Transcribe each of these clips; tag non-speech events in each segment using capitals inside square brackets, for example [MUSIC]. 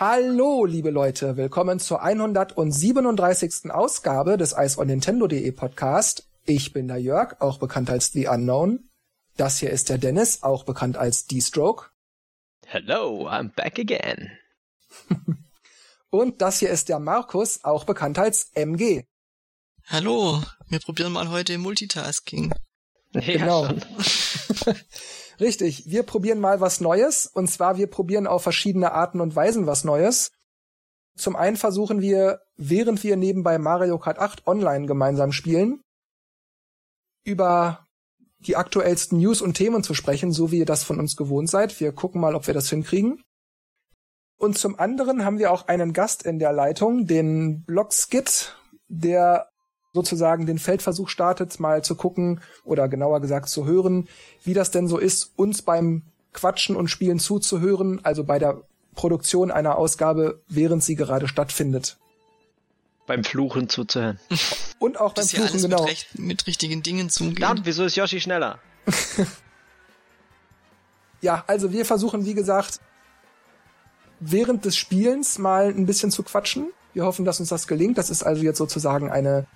Hallo, liebe Leute, willkommen zur 137. Ausgabe des Ice on Nintendo.de Podcast. Ich bin der Jörg, auch bekannt als The Unknown. Das hier ist der Dennis, auch bekannt als D-Stroke. Hello, I'm back again. [LAUGHS] Und das hier ist der Markus, auch bekannt als MG. Hallo, wir probieren mal heute Multitasking. Ja, Genau. [LAUGHS] Richtig, wir probieren mal was Neues. Und zwar, wir probieren auf verschiedene Arten und Weisen was Neues. Zum einen versuchen wir, während wir nebenbei Mario Kart 8 online gemeinsam spielen, über die aktuellsten News und Themen zu sprechen, so wie ihr das von uns gewohnt seid. Wir gucken mal, ob wir das hinkriegen. Und zum anderen haben wir auch einen Gast in der Leitung, den Blogskit, der sozusagen den Feldversuch startet, mal zu gucken oder genauer gesagt zu hören, wie das denn so ist, uns beim Quatschen und Spielen zuzuhören, also bei der Produktion einer Ausgabe, während sie gerade stattfindet. Beim Fluchen zuzuhören. [LAUGHS] Und auch beim Fluchen, alles genau. mit, recht, mit richtigen Dingen zugeht. Verdammt, wieso ist Yoshi schneller? [LAUGHS] Ja, also wir versuchen, wie gesagt, während des Spielens mal ein bisschen zu quatschen. Wir hoffen, dass uns das gelingt. Das ist also jetzt sozusagen eine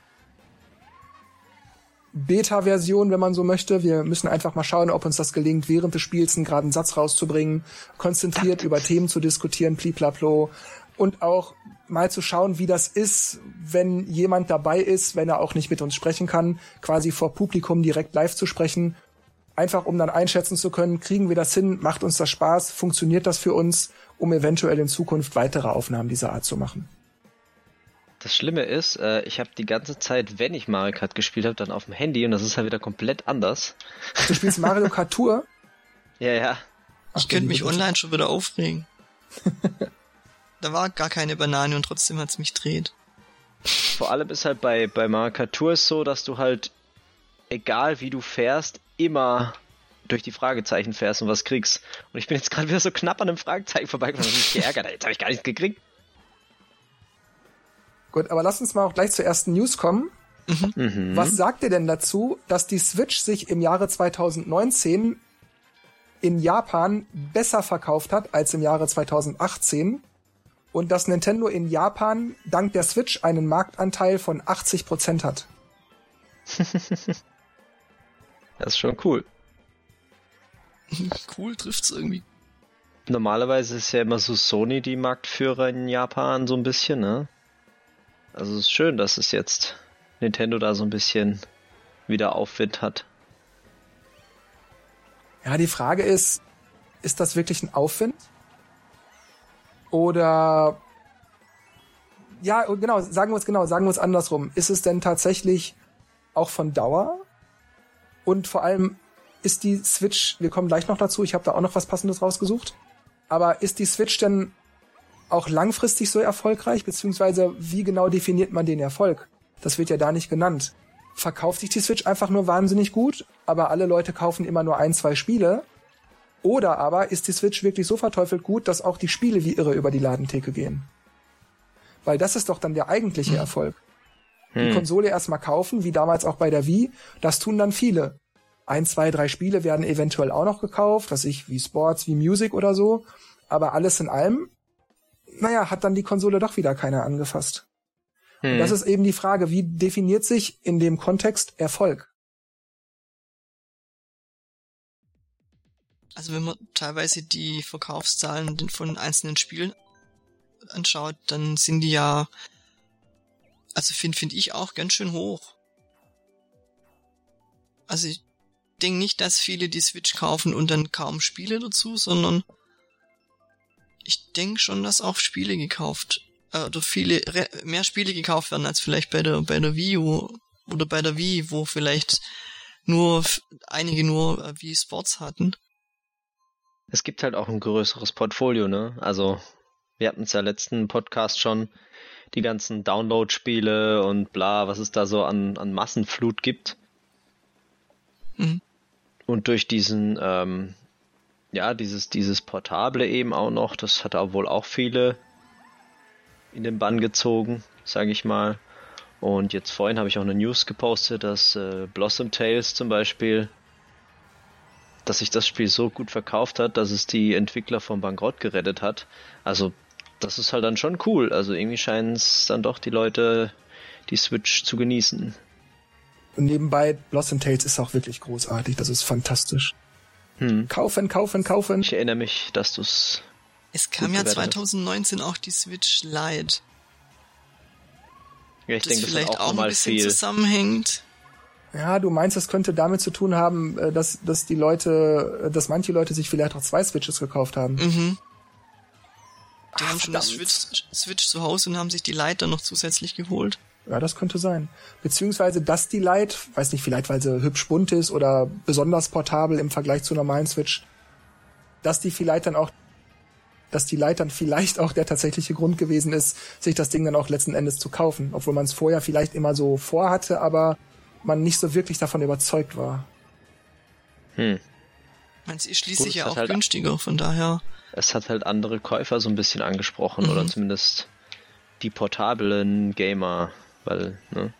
Beta-Version, wenn man so möchte. Wir müssen einfach mal schauen, ob uns das gelingt, während des Spiels einen geraden Satz rauszubringen, konzentriert über Themen zu diskutieren, pliplaplo. Und auch mal zu schauen, wie das ist, wenn jemand dabei ist, wenn er auch nicht mit uns sprechen kann, quasi vor Publikum direkt live zu sprechen. Einfach um dann einschätzen zu können, kriegen wir das hin, macht uns das Spaß, funktioniert das für uns, um eventuell in Zukunft weitere Aufnahmen dieser Art zu machen. Das Schlimme ist, äh, ich habe die ganze Zeit, wenn ich Mario Kart gespielt habe, dann auf dem Handy und das ist halt wieder komplett anders. Du spielst Mario Kart Tour. [LAUGHS] Ja, ja. ich könnte mich online schon wieder aufregen. [LAUGHS] da war gar keine Banane und trotzdem hat's mich dreht. Vor allem ist halt bei, bei Mario Kart Tour so, dass du halt, egal wie du fährst, immer durch die Fragezeichen fährst und was kriegst. Und ich bin jetzt gerade wieder so knapp an einem Fragezeichen vorbeigekommen und mich geärgert. Jetzt habe ich gar nichts gekriegt. Gut, aber lass uns mal auch gleich zur ersten News kommen. Mhm. Was sagt ihr denn dazu, dass die Switch sich im Jahre 2019 in Japan besser verkauft hat als im Jahre 2018 und dass Nintendo in Japan dank der Switch einen Marktanteil von 80% hat? [LAUGHS] Das ist schon cool. [LAUGHS] cool, trifft's irgendwie. Normalerweise ist ja immer so Sony die Marktführer in Japan so ein bisschen, ne? Also es ist schön, dass es jetzt Nintendo da so ein bisschen wieder Aufwind hat. Ja, die Frage ist, ist das wirklich ein Aufwind? Oder ja, genau, sagen wir es genau, sagen wir es andersrum. Ist es denn tatsächlich auch von Dauer? Und vor allem ist die Switch, wir kommen gleich noch dazu, ich habe da auch noch was passendes rausgesucht. Aber ist die Switch denn auch langfristig so erfolgreich, beziehungsweise wie genau definiert man den Erfolg? Das wird ja da nicht genannt. Verkauft sich die Switch einfach nur wahnsinnig gut, aber alle Leute kaufen immer nur ein, zwei Spiele? Oder aber ist die Switch wirklich so verteufelt gut, dass auch die Spiele wie irre über die Ladentheke gehen? Weil das ist doch dann der eigentliche Erfolg. Die Konsole erstmal kaufen, wie damals auch bei der Wii, das tun dann viele. Ein, zwei, drei Spiele werden eventuell auch noch gekauft, was ich, wie Sports, wie Music oder so. Aber alles in allem, naja, hat dann die Konsole doch wieder keiner angefasst. Und das ist eben die Frage, wie definiert sich in dem Kontext Erfolg? Also wenn man teilweise die Verkaufszahlen von einzelnen Spielen anschaut, dann sind die ja, also finde find ich auch ganz schön hoch. Also ich denke nicht, dass viele die Switch kaufen und dann kaum Spiele dazu, sondern ich denke schon, dass auch Spiele gekauft äh, oder viele mehr Spiele gekauft werden als vielleicht bei der bei der Wii U oder bei der Wii, wo vielleicht nur einige nur äh, Wii Sports hatten. Es gibt halt auch ein größeres Portfolio, ne? Also, wir hatten es ja letzten Podcast schon, die ganzen Download-Spiele und bla, was es da so an, an Massenflut gibt. Mhm. Und durch diesen, ähm, ja, dieses, dieses Portable eben auch noch, das hat auch wohl auch viele in den Bann gezogen, sage ich mal. Und jetzt vorhin habe ich auch eine News gepostet, dass äh, Blossom Tales zum Beispiel, dass sich das Spiel so gut verkauft hat, dass es die Entwickler vom Bankrott gerettet hat. Also das ist halt dann schon cool. Also irgendwie scheinen es dann doch die Leute die Switch zu genießen. Und nebenbei, Blossom Tales ist auch wirklich großartig. Das ist fantastisch. Hm. Kaufen, kaufen, kaufen. Ich erinnere mich, dass du es. Es kam ja 2019 auch die Switch Lite. Ja, ich das denke, das vielleicht ist auch, auch ein mal bisschen viel. zusammenhängt. Ja, du meinst, das könnte damit zu tun haben, äh, dass, dass die Leute, äh, dass manche Leute sich vielleicht auch zwei Switches gekauft haben. Mhm. Die Ach, haben schon das. Switch, Switch zu Hause und haben sich die Lite dann noch zusätzlich geholt. Ja, das könnte sein. Beziehungsweise, dass die Lite, weiß nicht, vielleicht weil sie hübsch bunt ist oder besonders portabel im Vergleich zur normalen Switch, dass die vielleicht dann auch, dass die Lite dann vielleicht auch der tatsächliche Grund gewesen ist, sich das Ding dann auch letzten Endes zu kaufen, obwohl man es vorher vielleicht immer so vorhatte, aber man nicht so wirklich davon überzeugt war. Hm. Ich meine, sie ist schließlich Gut, ja es hat auch halt- günstiger, von daher. Es hat halt andere Käufer so ein bisschen angesprochen Mhm. oder zumindest die portablen Gamer, weil, ne?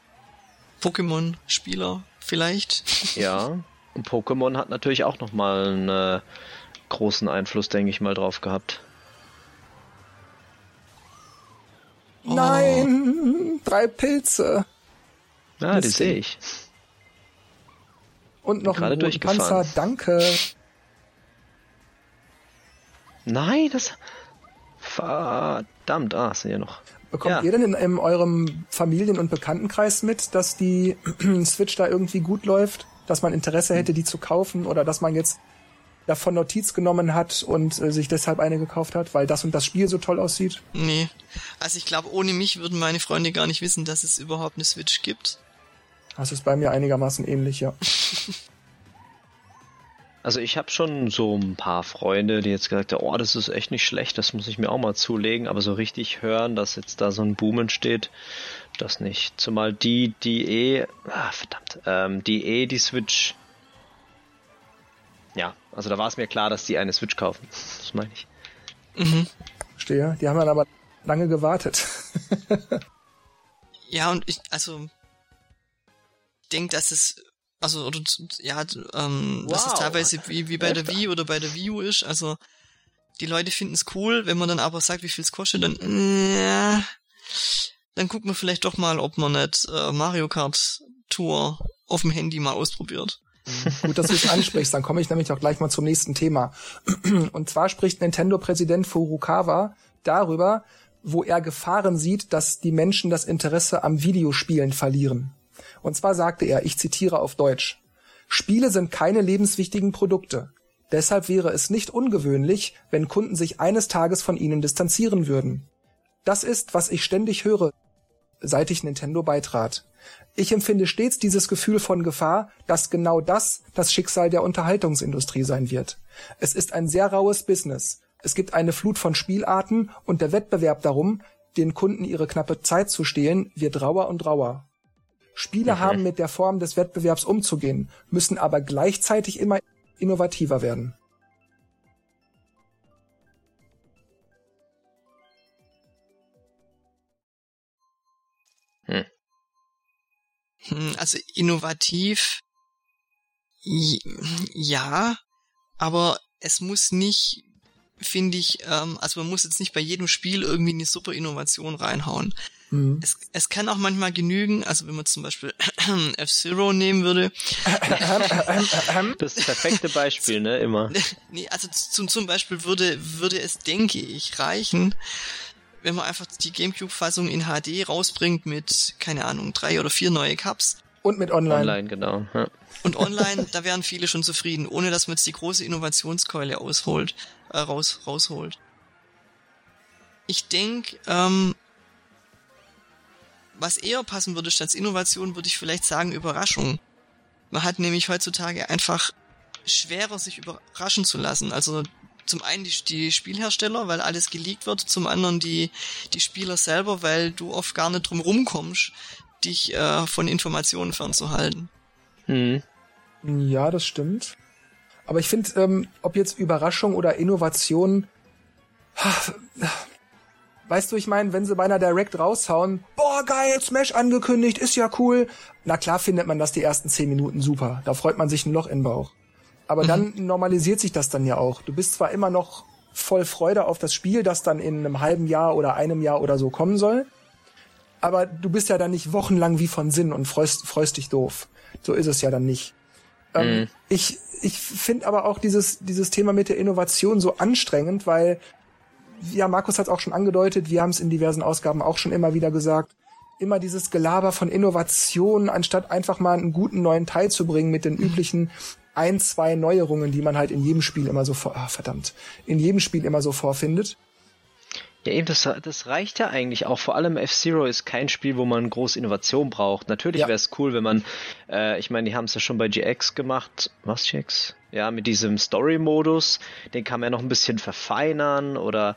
Pokémon-Spieler vielleicht. Ja. Und Pokémon hat natürlich auch nochmal einen äh, großen Einfluss, denke ich mal, drauf gehabt. Oh. Nein, drei Pilze Ja, die sehe ich. und noch Gerade ein. Panzer. Danke. Nein, das. Verdammt, ah, sind ja noch. Bekommt Ja. ihr denn in, in eurem Familien- und Bekanntenkreis mit, dass die [CLEARS THROAT] Switch da irgendwie gut läuft? Dass man Interesse hätte, die zu kaufen? Oder dass man jetzt davon Notiz genommen hat und äh, sich deshalb eine gekauft hat, weil das und das Spiel so toll aussieht? Nee. Also ich glaube, ohne mich würden meine Freunde gar nicht wissen, dass es überhaupt eine Switch gibt. Das ist bei mir einigermaßen ähnlich, ja. [LAUGHS] Also ich habe schon so ein paar Freunde, die jetzt gesagt haben, oh, das ist echt nicht schlecht, das muss ich mir auch mal zulegen, aber so richtig hören, dass jetzt da so ein Boom entsteht, das nicht. Zumal die, die eh, ah, verdammt, ähm, die eh die Switch, ja, also da war es mir klar, dass die eine Switch kaufen. Das meine ich. Mhm. Verstehe. Die haben dann aber lange gewartet. [LAUGHS] Ja, und ich, also, ich denke, dass es, also, oder, ja, ähm, dass es Wow. teilweise wie, wie bei der Wii oder bei der Wii U ist, also, die Leute finden es cool, wenn man dann aber sagt, wie viel es kostet, dann, ja, dann guckt man vielleicht doch mal, ob man nicht äh, Mario Kart Tour auf dem Handy mal ausprobiert. Gut, dass du es ansprichst, dann komme ich nämlich auch gleich mal zum nächsten Thema. Und zwar spricht Nintendo-Präsident Furukawa darüber, wo er Gefahren sieht, dass die Menschen das Interesse am Videospielen verlieren. Und zwar sagte er, ich zitiere auf Deutsch, Spiele sind keine lebenswichtigen Produkte. Deshalb wäre es nicht ungewöhnlich, wenn Kunden sich eines Tages von ihnen distanzieren würden. Das ist, was ich ständig höre, seit ich Nintendo beitrat. Ich empfinde stets dieses Gefühl von Gefahr, dass genau das das Schicksal der Unterhaltungsindustrie sein wird. Es ist ein sehr raues Business. Es gibt eine Flut von Spielarten und der Wettbewerb darum, den Kunden ihre knappe Zeit zu stehlen, wird rauer und rauer. Spiele Mhm. haben mit der Form des Wettbewerbs umzugehen, müssen aber gleichzeitig immer innovativer werden. Hm, Also innovativ, ja, aber es muss nicht, finde ich, ähm, also man muss jetzt nicht bei jedem Spiel irgendwie eine super Innovation reinhauen. Hm. Es, es kann auch manchmal genügen, also wenn man zum Beispiel [CLEARS THROAT] F-Zero nehmen würde, Das perfekte Beispiel, ne, immer. [LAUGHS] nee, also zum, zum Beispiel würde, würde es, denke ich, reichen, wenn man einfach die Gamecube-Fassung in HD rausbringt mit, keine Ahnung, drei oder vier neue Cups. Und mit Online. Online, genau. Ja. Und online, da wären viele schon zufrieden, ohne dass man jetzt die große Innovationskeule ausholt, äh, raus, rausholt. Ich denke, ähm, was eher passen würde statt Innovation, würde ich vielleicht sagen Überraschung. Man hat nämlich heutzutage einfach schwerer, sich überraschen zu lassen. Also zum einen die, die Spielhersteller, weil alles geleakt wird, zum anderen die, die Spieler selber, weil du oft gar nicht drum rumkommst, dich äh, von Informationen fernzuhalten. Mhm. Ja, das stimmt. Aber ich finde, ähm, ob jetzt Überraschung oder Innovation, weißt du, ich meine, wenn sie bei einer Direct raushauen, boah, geil, Smash angekündigt, ist ja cool. Na klar findet man das die ersten zehn Minuten super. Da freut man sich ein Loch in den Bauch. Aber dann normalisiert sich das dann ja auch. Du bist zwar immer noch voll Freude auf das Spiel, das dann in einem halben Jahr oder einem Jahr oder so kommen soll. Aber du bist ja dann nicht wochenlang wie von Sinn und freust, freust dich doof. So ist es ja dann nicht. Ähm, Mhm. Ich, ich finde aber auch dieses, dieses Thema mit der Innovation so anstrengend, weil, ja, Markus hat es auch schon angedeutet, wir haben es in diversen Ausgaben auch schon immer wieder gesagt, immer dieses Gelaber von Innovation, anstatt einfach mal einen guten neuen Teil zu bringen mit den üblichen ein, zwei Neuerungen, die man halt in jedem Spiel immer so vor, ah, verdammt, in jedem Spiel immer so vorfindet. Ja, eben, das, das reicht ja eigentlich auch. Vor allem F-Zero ist kein Spiel, wo man groß Innovation braucht. Natürlich Ja. wäre es cool, wenn man, äh, ich meine, die haben es ja schon bei GX gemacht. Was GX? Ja, mit diesem Story-Modus. Den kann man ja noch ein bisschen verfeinern oder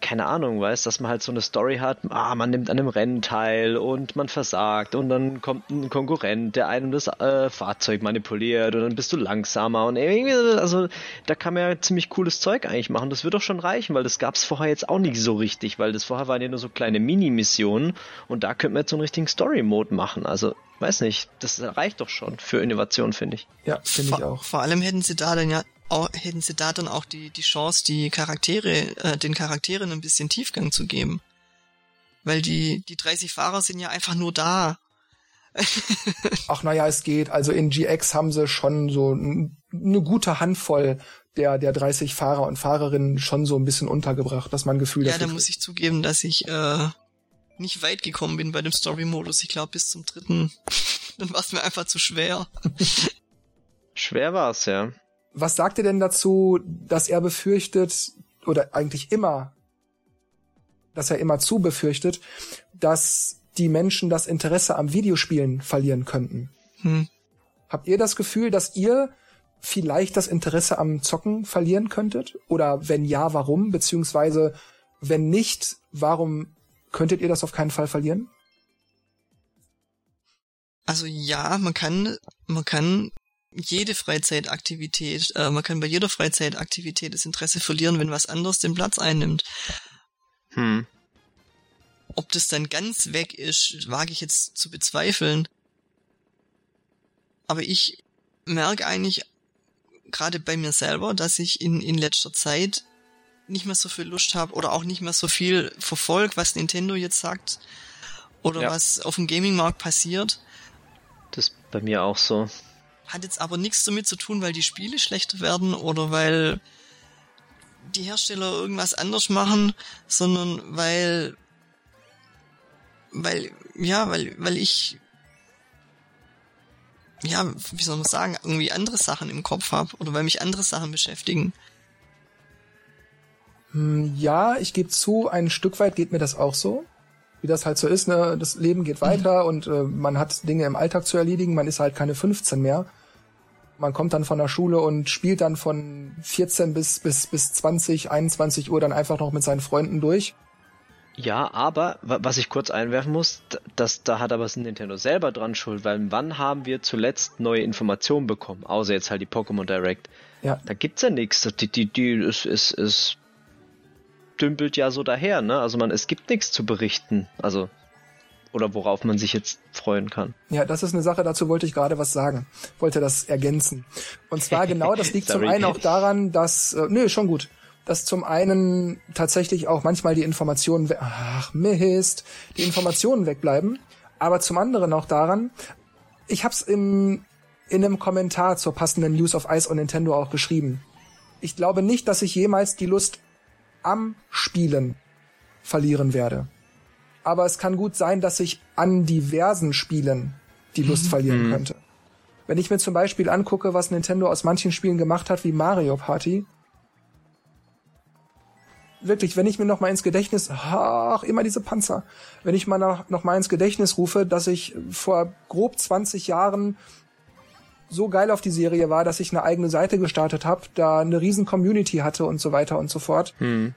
keine Ahnung, weißt, dass man halt so eine Story hat, ah, man nimmt an einem Rennen teil und man versagt und dann kommt ein Konkurrent, der einem das äh, Fahrzeug manipuliert und dann bist du langsamer und irgendwie, also da kann man ja ziemlich cooles Zeug eigentlich machen. Das wird doch schon reichen, weil das gab's vorher jetzt auch nicht so richtig, weil das vorher waren ja nur so kleine Mini-Missionen und da könnte man jetzt so einen richtigen Story-Mode machen. Also, weiß nicht, das reicht doch schon für Innovation, finde ich. Ja, finde ich auch. Vor allem hätten sie da dann ja auch, hätten sie da dann auch die, die Chance, die Charaktere, äh, den Charakteren ein bisschen Tiefgang zu geben. Weil die, die 30 Fahrer sind ja einfach nur da. [LAUGHS] Ach naja, es geht. Also in GX haben sie schon so n- eine gute Handvoll der, der 30 Fahrer und Fahrerinnen schon so ein bisschen untergebracht, dass man ein Gefühl Ja, dafür da muss ich zugeben, dass ich äh, nicht weit gekommen bin bei dem Story-Modus. Ich glaube bis zum dritten. [LAUGHS] dann war es mir einfach zu schwer. Schwer war's, ja. Was sagt ihr denn dazu, dass er befürchtet, oder eigentlich immer, dass er immer zu befürchtet, dass die Menschen das Interesse am Videospielen verlieren könnten? Hm. Habt ihr das Gefühl, dass ihr vielleicht das Interesse am Zocken verlieren könntet? Oder wenn ja, warum? Beziehungsweise wenn nicht, warum könntet ihr das auf keinen Fall verlieren? Also ja, man kann, man kann jede Freizeitaktivität, äh, man kann bei jeder Freizeitaktivität das Interesse verlieren, wenn was anderes den Platz einnimmt. Hm. Ob das dann ganz weg ist, wage ich jetzt zu bezweifeln. Aber ich merke eigentlich gerade bei mir selber, dass ich in, in letzter Zeit nicht mehr so viel Lust habe oder auch nicht mehr so viel verfolg, was Nintendo jetzt sagt oder Ja. was auf dem Gaming-Markt passiert. Das ist bei mir auch so. Hat jetzt aber nichts damit zu tun, weil die Spiele schlechter werden oder weil die Hersteller irgendwas anders machen, sondern weil, weil, ja, weil, weil ich, ja, wie soll man sagen, irgendwie andere Sachen im Kopf habe oder weil mich andere Sachen beschäftigen. Hm, Ja, ich gebe zu, ein Stück weit geht mir das auch so. Wie das halt so ist, ne? Das Leben geht weiter und äh, man hat Dinge im Alltag zu erledigen, man ist halt keine 15 mehr. Man kommt dann von der Schule und spielt dann von 14 bis, bis, bis 20, 21 Uhr dann einfach noch mit seinen Freunden durch. Ja, aber wa- was ich kurz einwerfen muss, d- das, da hat aber das Nintendo selber dran schuld, weil wann haben wir zuletzt neue Informationen bekommen? Außer jetzt halt die Pokémon Direct. Ja, Da gibt's ja nichts. Die, die, die, es, es, es dümpelt ja so daher, ne? Also man, es gibt nichts zu berichten. Also, oder worauf man sich jetzt freuen kann. Ja, das ist eine Sache, dazu wollte ich gerade was sagen. Wollte das ergänzen. Und zwar [LAUGHS] genau, das liegt zum einen auch daran, dass, äh, nö, schon gut, dass zum einen tatsächlich auch manchmal die Informationen, ach Mist, die Informationen wegbleiben, aber zum anderen auch daran, ich hab's im, in einem Kommentar zur passenden News of Ice on Nintendo auch geschrieben. Ich glaube nicht, dass ich jemals die Lust am Spielen verlieren werde. Aber es kann gut sein, dass ich an diversen Spielen die Lust verlieren könnte. Wenn ich mir zum Beispiel angucke, was Nintendo aus manchen Spielen gemacht hat, wie Mario Party, wirklich, wenn ich mir noch mal ins Gedächtnis, ach, immer diese Panzer, wenn ich mal noch, noch mal ins Gedächtnis rufe, dass ich vor grob 20 Jahren so geil auf die Serie war, dass ich eine eigene Seite gestartet habe, da eine riesen Community hatte und so weiter und so fort. Hm.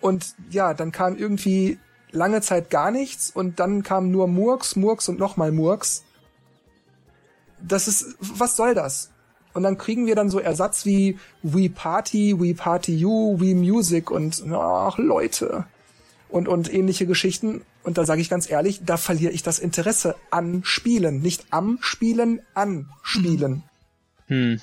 Und ja, dann kam irgendwie lange Zeit gar nichts und dann kam nur Murks, Murks und nochmal Murks. Das ist, was soll das? Und dann kriegen wir dann so Ersatz wie We Party, We Party You, We Music und ach Leute und und ähnliche Geschichten. Und da sage ich ganz ehrlich, da verliere ich das Interesse an Spielen, nicht am Spielen, an Spielen. Hm.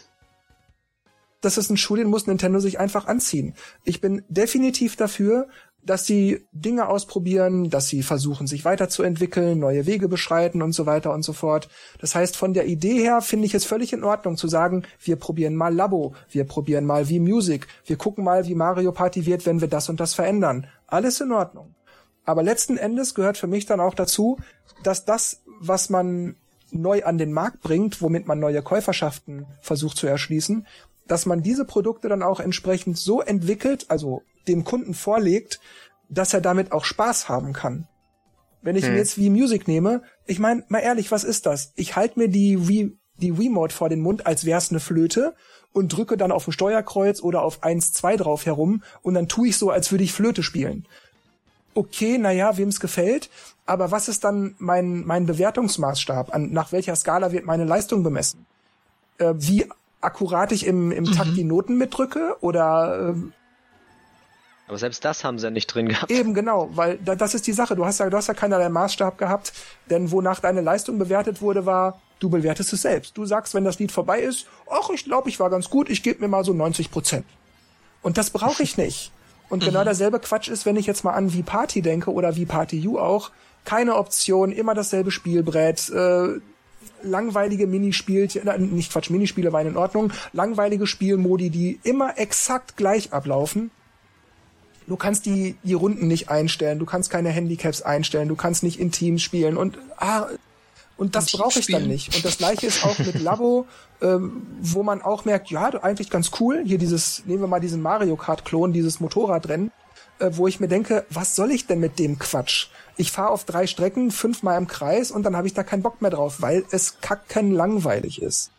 das ist ein Schuh, den muss Nintendo sich einfach anziehen. Ich bin definitiv dafür, dass sie Dinge ausprobieren, dass sie versuchen, sich weiterzuentwickeln, neue Wege beschreiten und so weiter und so fort. Das heißt, von der Idee her finde ich es völlig in Ordnung zu sagen, wir probieren mal Labo, wir probieren mal wie Music, wir gucken mal, wie Mario Party wird, wenn wir das und das verändern. Alles in Ordnung. Aber letzten Endes gehört für mich dann auch dazu, dass das, was man neu an den Markt bringt, womit man neue Käuferschaften versucht zu erschließen, dass man diese Produkte dann auch entsprechend so entwickelt, also dem Kunden vorlegt, dass er damit auch Spaß haben kann. Wenn ich hm. jetzt wie Music nehme, ich meine, mal ehrlich, was ist das? Ich halte mir die Wii, die Wiimote vor den Mund, als wär's eine Flöte und drücke dann auf ein Steuerkreuz oder auf 1, 2 drauf herum und dann tue ich so, als würde ich Flöte spielen. Okay, naja, wem's gefällt, aber was ist dann mein, mein Bewertungsmaßstab? An, nach welcher Skala wird meine Leistung bemessen? Äh, wie akkurat ich im, im Takt mhm. die Noten mitdrücke oder äh, aber selbst das haben sie ja nicht drin gehabt. Eben, genau, weil da, das ist die Sache. Du hast ja, du hast ja keinerlei Maßstab gehabt, denn wonach deine Leistung bewertet wurde, war, du bewertest es selbst. Du sagst, wenn das Lied vorbei ist, ach, ich glaube, ich war ganz gut, ich gebe mir mal so 90 Prozent. Und das brauche ich [LAUGHS] nicht. Und genau mhm. derselbe Quatsch ist, wenn ich jetzt mal an wie Party denke oder wie Party U auch. Keine Option, immer dasselbe Spielbrett, äh, langweilige Minispielchen, äh, nicht Quatsch, Minispiele waren in Ordnung, langweilige Spielmodi, die immer exakt gleich ablaufen du kannst die, die Runden nicht einstellen, du kannst keine Handicaps einstellen, du kannst nicht in Teams spielen und ah, und das brauche ich dann nicht. Und das gleiche ist auch mit Labo, [LAUGHS] ähm, wo man auch merkt, ja, eigentlich ganz cool. Hier dieses, nehmen wir mal diesen Mario Kart-Klon, dieses Motorradrennen, äh, wo ich mir denke, was soll ich denn mit dem Quatsch? Ich fahre auf drei Strecken, fünfmal im Kreis und dann habe ich da keinen Bock mehr drauf, weil es kacken langweilig ist.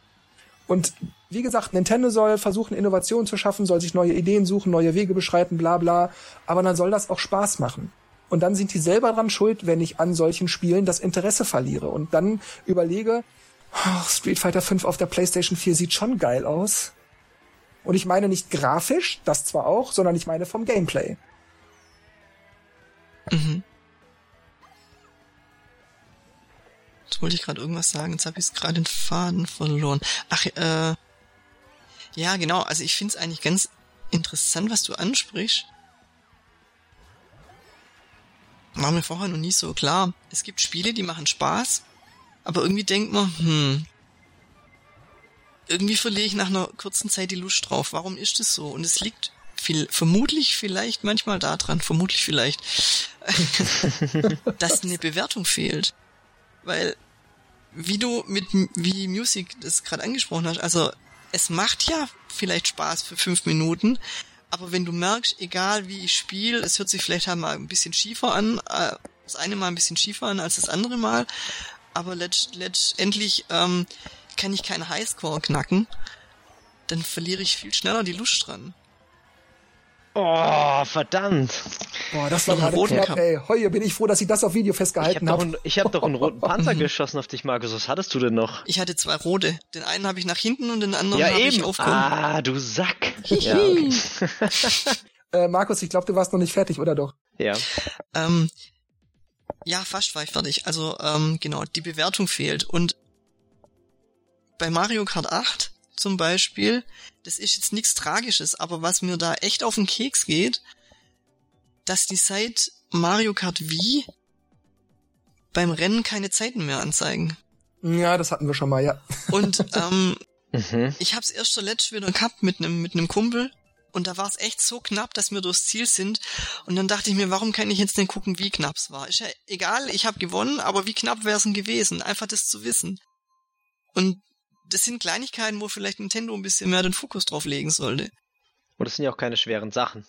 Und wie gesagt, Nintendo soll versuchen, Innovationen zu schaffen, soll sich neue Ideen suchen, neue Wege beschreiten, bla bla. Aber dann soll das auch Spaß machen. Und dann sind die selber dran schuld, wenn ich an solchen Spielen das Interesse verliere. Und dann überlege, oh, Street Fighter 5 auf der PlayStation 4 sieht schon geil aus. Und ich meine nicht grafisch, das zwar auch, sondern ich meine vom Gameplay. Mhm. Jetzt wollte ich gerade irgendwas sagen, jetzt habe ich gerade den Faden verloren. Ach, äh, ja, genau. Also ich finde es eigentlich ganz interessant, was du ansprichst. War mir vorher noch nie so klar. Es gibt Spiele, die machen Spaß, aber irgendwie denkt man, hm, irgendwie verliere ich nach einer kurzen Zeit die Lust drauf. Warum ist das so? Und es liegt viel, vermutlich vielleicht manchmal daran, vermutlich vielleicht, [LAUGHS] dass eine Bewertung fehlt. Weil, wie du mit wie Music das gerade angesprochen hast, also es macht ja vielleicht Spaß für fünf Minuten, aber wenn du merkst, egal wie ich spiele, es hört sich vielleicht mal ein bisschen schiefer an, äh, das eine Mal ein bisschen schiefer an als das andere Mal, aber letzt, letztendlich ähm, kann ich keinen Highscore knacken, dann verliere ich viel schneller die Lust dran. Oh, verdammt. Boah, das war gerade knapp, ey. Heuer bin ich froh, dass ich das auf Video festgehalten habe. Ich habe hab doch einen roten [LAUGHS] Panzer geschossen auf dich, Markus. Was hattest du denn noch? Ich hatte zwei rote. Den einen habe ich nach hinten und den anderen ja, habe ich aufgehoben. Ah, du Sack. ja, [LAUGHS] äh, Markus, ich glaube, du warst noch nicht fertig, oder doch? Ja. Ähm, ja, fast war ich fertig. Also, ähm, genau, die Bewertung fehlt. Und bei Mario Kart 8 zum Beispiel, das ist jetzt nichts Tragisches, aber was mir da echt auf den Keks geht, dass die seit Mario Kart Wii beim Rennen keine Zeiten mehr anzeigen. Ja, das hatten wir schon mal, ja. [LAUGHS] Und ähm, mhm. ich hab's erst zuletzt wieder gehabt mit einem mit einem Kumpel und da war es echt so knapp, dass wir durchs Ziel sind. Und dann dachte ich mir, warum kann ich jetzt denn gucken, wie knapp es war? Ist ja egal, ich habe gewonnen, aber wie knapp wäre es denn gewesen? Einfach das zu wissen. Und das sind Kleinigkeiten, wo vielleicht Nintendo ein bisschen mehr den Fokus drauf legen sollte. Und das sind ja auch keine schweren Sachen.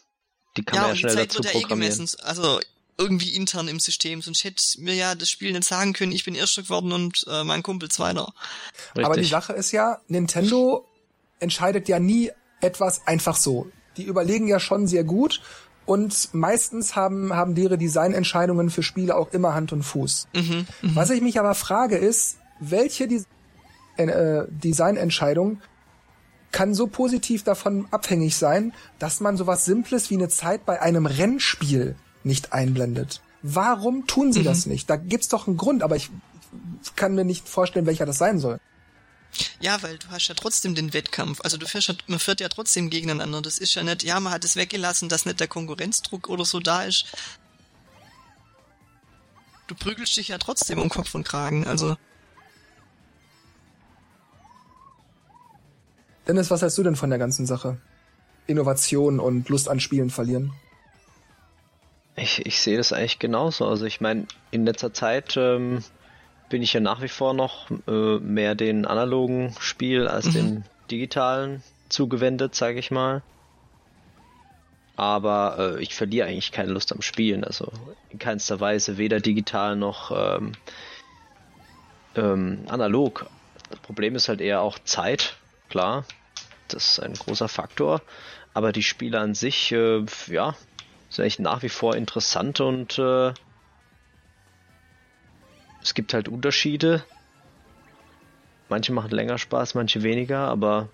Die kann ja, man ja schnell dazu wird ja eh gemessen. Also irgendwie intern im System, sonst hätte mir ja das Spiel nicht sagen können, ich bin Erster geworden und äh, mein Kumpel Zweiter. Richtig. Aber die Sache ist ja, Nintendo entscheidet ja nie etwas einfach so. Die überlegen ja schon sehr gut und meistens haben, haben deren Designentscheidungen für Spiele auch immer Hand und Fuß. Mhm, mh. Was ich mich aber frage ist, welche die äh, Designentscheidung kann so positiv davon abhängig sein, dass man sowas Simples wie eine Zeit bei einem Rennspiel nicht einblendet. Warum tun sie mhm. das nicht? Da gibt's doch einen Grund, aber ich kann mir nicht vorstellen, welcher das sein soll. Ja, weil du hast ja trotzdem den Wettkampf. Also du fährst ja, man fährt ja trotzdem gegeneinander. Das ist ja nicht, ja, man hat es weggelassen, dass nicht der Konkurrenzdruck oder so da ist. Du prügelst dich ja trotzdem um Kopf und Kragen, also. Dennis, was hältst du denn von der ganzen Sache? Innovation und Lust an Spielen verlieren? Ich, ich sehe das eigentlich genauso. Also ich meine, in letzter Zeit ähm, bin ich ja nach wie vor noch äh, mehr den analogen Spiel als mhm. den digitalen zugewendet, sage ich mal. Aber äh, ich verliere eigentlich keine Lust am Spielen. Also in keinster Weise weder digital noch ähm, ähm, analog. Das Problem ist halt eher auch Zeit, klar. Das ist ein großer Faktor. Aber die Spiele an sich, äh, ja, sind eigentlich nach wie vor interessant und äh, es gibt halt Unterschiede. Manche machen länger Spaß, manche weniger, aber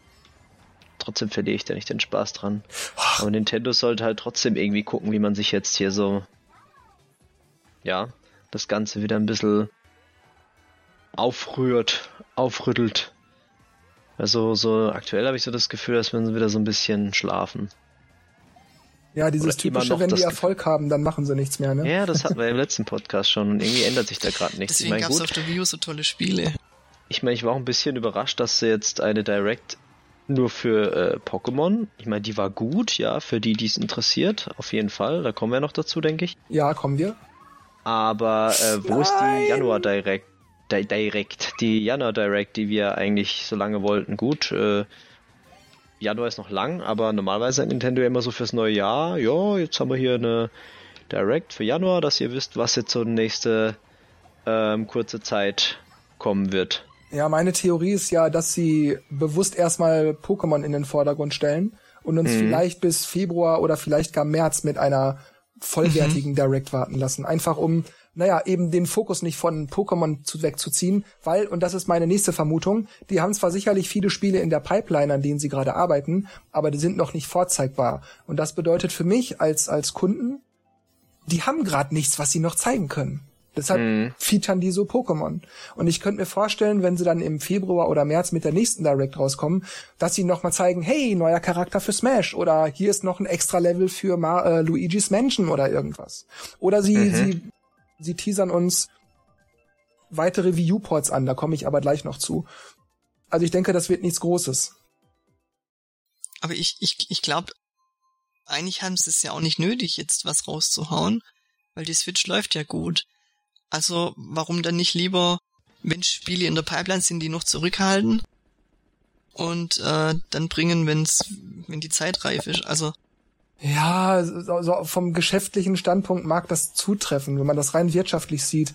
trotzdem verliere ich da nicht den Spaß dran. Aber Nintendo sollte halt trotzdem irgendwie gucken, wie man sich jetzt hier so, ja, das Ganze wieder ein bisschen aufrührt, aufrüttelt. Also so aktuell habe ich so das Gefühl, dass wir wieder so ein bisschen schlafen. Ja, dieses typische, wenn die Erfolg haben, dann machen sie nichts mehr, ne? Ja, das hatten wir [LAUGHS] im letzten Podcast schon und irgendwie ändert sich da gerade nichts. Deswegen ich mein, gab's auf der Wii U so tolle Spiele. Ich meine, ich war auch ein bisschen überrascht, dass sie jetzt eine Direct nur für äh, Pokémon. Ich meine, die war gut, ja, für die, die es interessiert, auf jeden Fall. Da kommen wir noch dazu, denke ich. Ja, kommen wir. Aber äh, wo Nein. ist die Januar Direct? Di Direct, die Januar Direct, die wir eigentlich so lange wollten. Gut, äh, Januar ist noch lang, aber normalerweise hat Nintendo immer so fürs neue Jahr, ja, jetzt haben wir hier eine Direct für Januar, dass ihr wisst, was jetzt so nächste ähm, kurze Zeit kommen wird. Ja, meine Theorie ist ja, dass sie bewusst erstmal Pokémon in den Vordergrund stellen und uns mhm. vielleicht bis Februar oder vielleicht gar März mit einer vollwertigen mhm. Direct warten lassen. Einfach um naja, eben den Fokus nicht von Pokémon zu, wegzuziehen, weil, und das ist meine nächste Vermutung, die haben zwar sicherlich viele Spiele in der Pipeline, an denen sie gerade arbeiten, aber die sind noch nicht vorzeigbar. Und das bedeutet für mich als, als Kunden, die haben gerade nichts, was sie noch zeigen können. Deshalb mhm. featuren die so Pokémon. Und ich könnte mir vorstellen, wenn sie dann im Februar oder März mit der nächsten Direct rauskommen, dass sie nochmal zeigen, hey, neuer Charakter für Smash oder hier ist noch ein extra Level für Ma äh, Luigi's Mansion oder irgendwas. Oder sie, mhm. sie sie teasern uns weitere Wii U-Ports an, da komme ich aber gleich noch zu. Also ich denke, das wird nichts Großes. Aber ich, ich, ich glaube, eigentlich haben sie es ja auch nicht nötig, jetzt was rauszuhauen, weil die Switch läuft ja gut. Also warum dann nicht lieber, wenn Spiele in der Pipeline sind, die noch zurückhalten und äh, dann bringen, wenn's, wenn die Zeit reif ist. Also ja, so vom geschäftlichen Standpunkt mag das zutreffen, wenn man das rein wirtschaftlich sieht.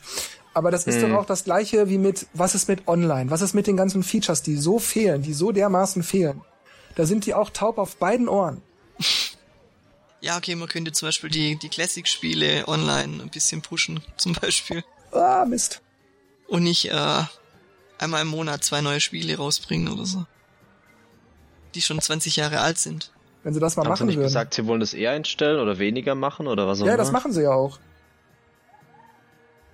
Aber das ist hm. doch auch das gleiche wie mit, was ist mit Online? Was ist mit den ganzen Features, die so fehlen, die so dermaßen fehlen? Da sind die auch taub auf beiden Ohren. Ja, okay, man könnte zum Beispiel die, die Classic-Spiele online ein bisschen pushen, [LAUGHS] zum Beispiel. Ah, Mist. Und nicht äh, einmal im Monat zwei neue Spiele rausbringen oder so. Die schon 20 Jahre alt sind. Wenn sie das mal Haben machen sie nicht würden. gesagt, sie wollen das eher einstellen oder weniger machen oder was auch Ja, immer? das machen sie ja auch.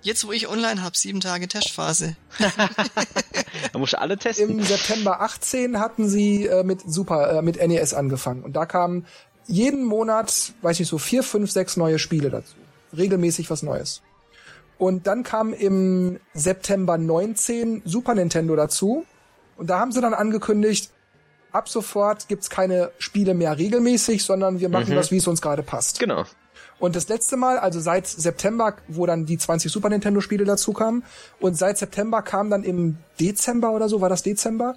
Jetzt, wo ich online hab, sieben Tage Testphase. [LAUGHS] da musst du alle testen. Im September 18 hatten sie äh, mit Super, äh, mit NES angefangen. Und da kamen jeden Monat, weiß ich so, vier, fünf, sechs neue Spiele dazu. Regelmäßig was Neues. Und dann kam im September 19 Super Nintendo dazu. Und da haben sie dann angekündigt, ab sofort gibt's keine Spiele mehr regelmäßig, sondern wir machen mhm. das, wie es uns gerade passt. Genau. Und das letzte Mal, also seit September, wo dann die 20 Super Nintendo Spiele dazu kamen, und seit September kam dann im Dezember oder so, war das Dezember,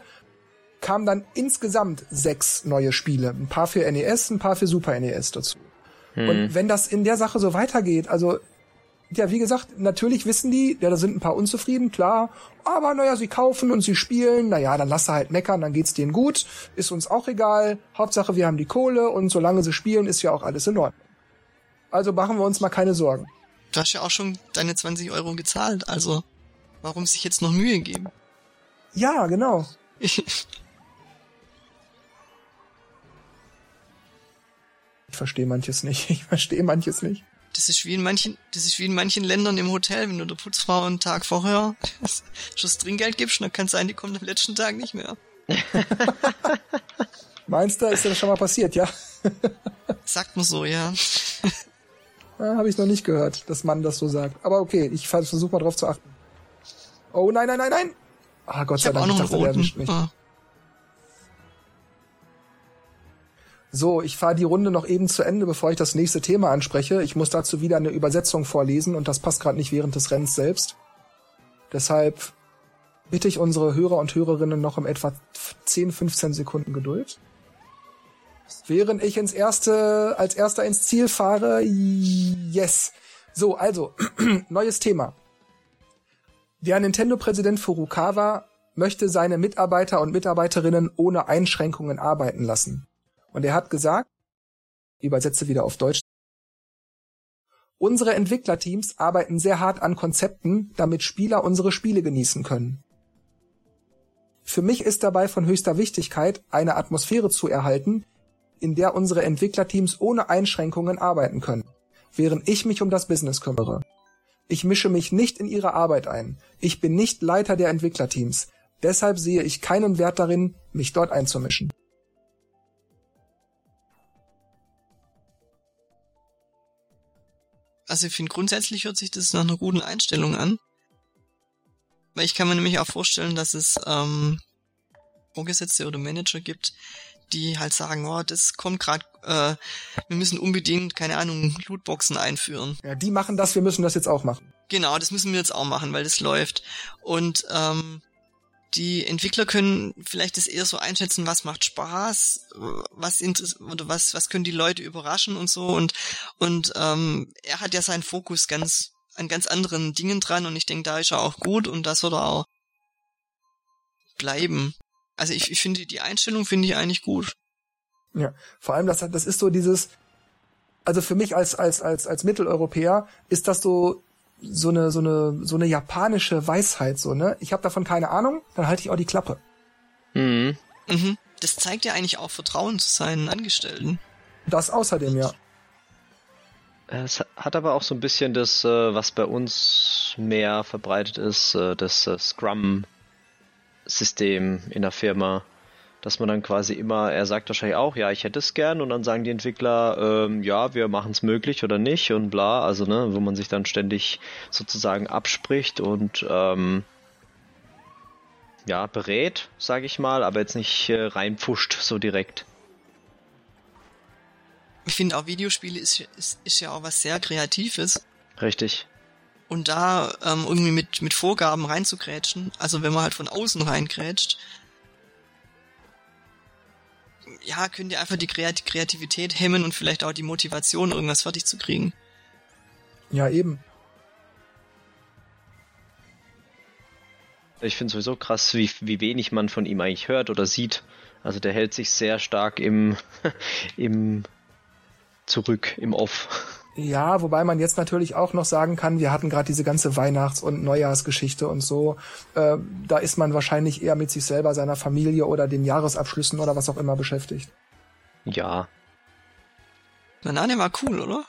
kamen dann insgesamt sechs neue Spiele. Ein paar für NES, ein paar für Super NES dazu. Mhm. Und wenn das in der Sache so weitergeht, also ja, wie gesagt, natürlich wissen die, ja, da sind ein paar unzufrieden, klar, aber naja, sie kaufen und sie spielen, naja, dann lass sie halt meckern, dann geht's denen gut, ist uns auch egal, Hauptsache wir haben die Kohle und solange sie spielen, ist ja auch alles in Ordnung. Also machen wir uns mal keine Sorgen. Du hast ja auch schon deine 20 Euro gezahlt, also warum sich jetzt noch Mühe geben? Ja, genau. [LAUGHS] ich verstehe manches nicht, ich verstehe manches nicht. Das ist wie in manchen, das ist wie in manchen Ländern im Hotel, wenn du der Putzfrau einen Tag vorher [LAUGHS] schon das Trinkgeld gibst, dann kann es sein, die kommt am letzten Tag nicht mehr. [LAUGHS] Meinst du, ist das schon mal passiert, ja? [LAUGHS] Sagt man so, ja. ja Habe ich noch nicht gehört, dass man das so sagt. Aber okay, ich versuche mal drauf zu achten. Oh nein, nein, nein, nein! Ah, Gott Ich sei habe auch Dank, noch ich dachte, der erwischt mich. Ah. So, ich fahre die Runde noch eben zu Ende, bevor ich das nächste Thema anspreche. Ich muss dazu wieder eine Übersetzung vorlesen und das passt gerade nicht während des Rennens selbst. Deshalb bitte ich unsere Hörer und Hörerinnen noch um etwa 10, 15 Sekunden Geduld. Während ich ins erste, als erster ins Ziel fahre, yes. So, also, [CLEARS THROAT] neues Thema. Der Nintendo-Präsident Furukawa möchte seine Mitarbeiter und Mitarbeiterinnen ohne Einschränkungen arbeiten lassen. Und er hat gesagt, übersetze wieder auf Deutsch, unsere Entwicklerteams arbeiten sehr hart an Konzepten, damit Spieler unsere Spiele genießen können. Für mich ist dabei von höchster Wichtigkeit, eine Atmosphäre zu erhalten, in der unsere Entwicklerteams ohne Einschränkungen arbeiten können, während ich mich um das Business kümmere. Ich mische mich nicht in ihre Arbeit ein. Ich bin nicht Leiter der Entwicklerteams. Deshalb sehe ich keinen Wert darin, mich dort einzumischen. Also ich finde grundsätzlich hört sich das nach einer guten Einstellung an. Weil ich kann mir nämlich auch vorstellen, dass es ähm, Vorgesetzte oder Manager gibt, die halt sagen, oh, das kommt gerade, äh, wir müssen unbedingt, keine Ahnung, Lootboxen einführen. Ja, die machen das, wir müssen das jetzt auch machen. Genau, das müssen wir jetzt auch machen, weil das läuft. Und ähm, die Entwickler können vielleicht das eher so einschätzen, was macht Spaß, was oder was was können die Leute überraschen und so und und ähm, er hat ja seinen Fokus ganz an ganz anderen Dingen dran und ich denke, da ist er auch gut und das soll er auch bleiben. Also ich, ich finde die Einstellung finde ich eigentlich gut. Ja, vor allem das das ist so dieses also für mich als als als als Mitteleuropäer ist das so so eine so eine so eine japanische Weisheit so, ne? Ich habe davon keine Ahnung, dann halte ich auch die Klappe. Mhm. Mhm. Das zeigt ja eigentlich auch Vertrauen zu seinen Angestellten. Das außerdem ja. Es hat aber auch so ein bisschen das, äh, was bei uns mehr verbreitet ist, äh, das äh, Scrum-System in der Firma. Dass man dann quasi immer, er sagt wahrscheinlich auch, ja, ich hätte es gern und dann sagen die Entwickler, ähm, ja, wir machen es möglich oder nicht und bla, also ne, wo man sich dann ständig sozusagen abspricht und ähm, ja, berät, sage ich mal, aber jetzt nicht äh, reinpfuscht so direkt. Ich finde auch Videospiele ist, ist, ist ja auch was sehr Kreatives. Richtig. Und da ähm, irgendwie mit, mit Vorgaben reinzugrätschen, also wenn man halt von außen reingrätscht, ja, könnt ihr einfach die Kreat Kreativität hemmen und vielleicht auch die Motivation, irgendwas fertig zu kriegen. Ja, eben. Ich finde sowieso krass, wie, wie wenig man von ihm eigentlich hört oder sieht. Also der hält sich sehr stark im, [LAUGHS] im zurück, im Off. Ja, wobei man jetzt natürlich auch noch sagen kann, wir hatten gerade diese ganze Weihnachts- und Neujahrsgeschichte und so. Äh, da ist man wahrscheinlich eher mit sich selber, seiner Familie oder den Jahresabschlüssen oder was auch immer beschäftigt. Ja. Banane war cool, oder?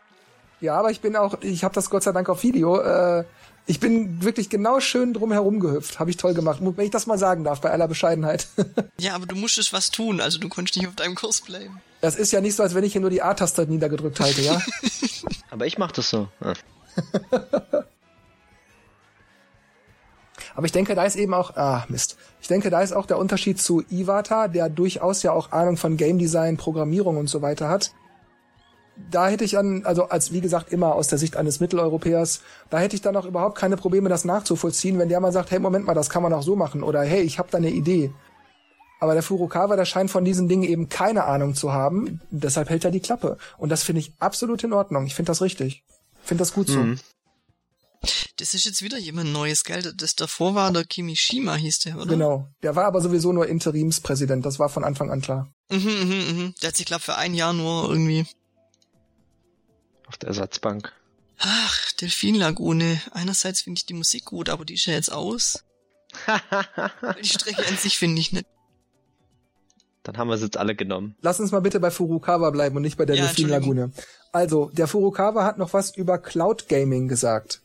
Ja, aber ich bin auch, ich habe das Gott sei Dank auf Video. Äh, ich bin wirklich genau schön drum herum gehüpft. Habe ich toll gemacht. Wenn ich das mal sagen darf, bei aller Bescheidenheit. [LAUGHS] Ja, aber du musstest was tun, also du konntest nicht auf deinem Kurs bleiben. Das ist ja nicht so, als wenn ich hier nur die A-Taste niedergedrückt halte, ja? [LAUGHS] Aber ich mach das so. Ja. Aber ich denke, da ist eben auch, ah, Mist. Ich denke, da ist auch der Unterschied zu Iwata, der durchaus ja auch Ahnung von Game Design, Programmierung und so weiter hat. Da hätte ich an, also als wie gesagt immer aus der Sicht eines Mitteleuropäers, da hätte ich dann auch überhaupt keine Probleme, das nachzuvollziehen, wenn der mal sagt, hey, Moment mal, das kann man auch so machen oder hey, ich habe da eine Idee. Aber der Furukawa, der scheint von diesen Dingen eben keine Ahnung zu haben, deshalb hält er die Klappe. Und das finde ich absolut in Ordnung. Ich finde das richtig. Ich finde das gut so. Mhm. Das ist jetzt wieder jemand Neues, gell? Das davor war der Kimishima, hieß der, oder? Genau. Der war aber sowieso nur Interimspräsident, das war von Anfang an klar. Mhm, mhm, mhm. Der hat sich, glaub, für ein Jahr nur irgendwie. Ersatzbank. Ach, Delfinlagune. Einerseits finde ich die Musik gut, aber die ist ja jetzt aus. [LAUGHS] die Strecke an sich finde ich nicht. Dann haben wir es jetzt alle genommen. Lass uns mal bitte bei Furukawa bleiben und nicht bei der Ja, Delfin-Lagune. Also, der Furukawa hat noch was über Cloud Gaming gesagt.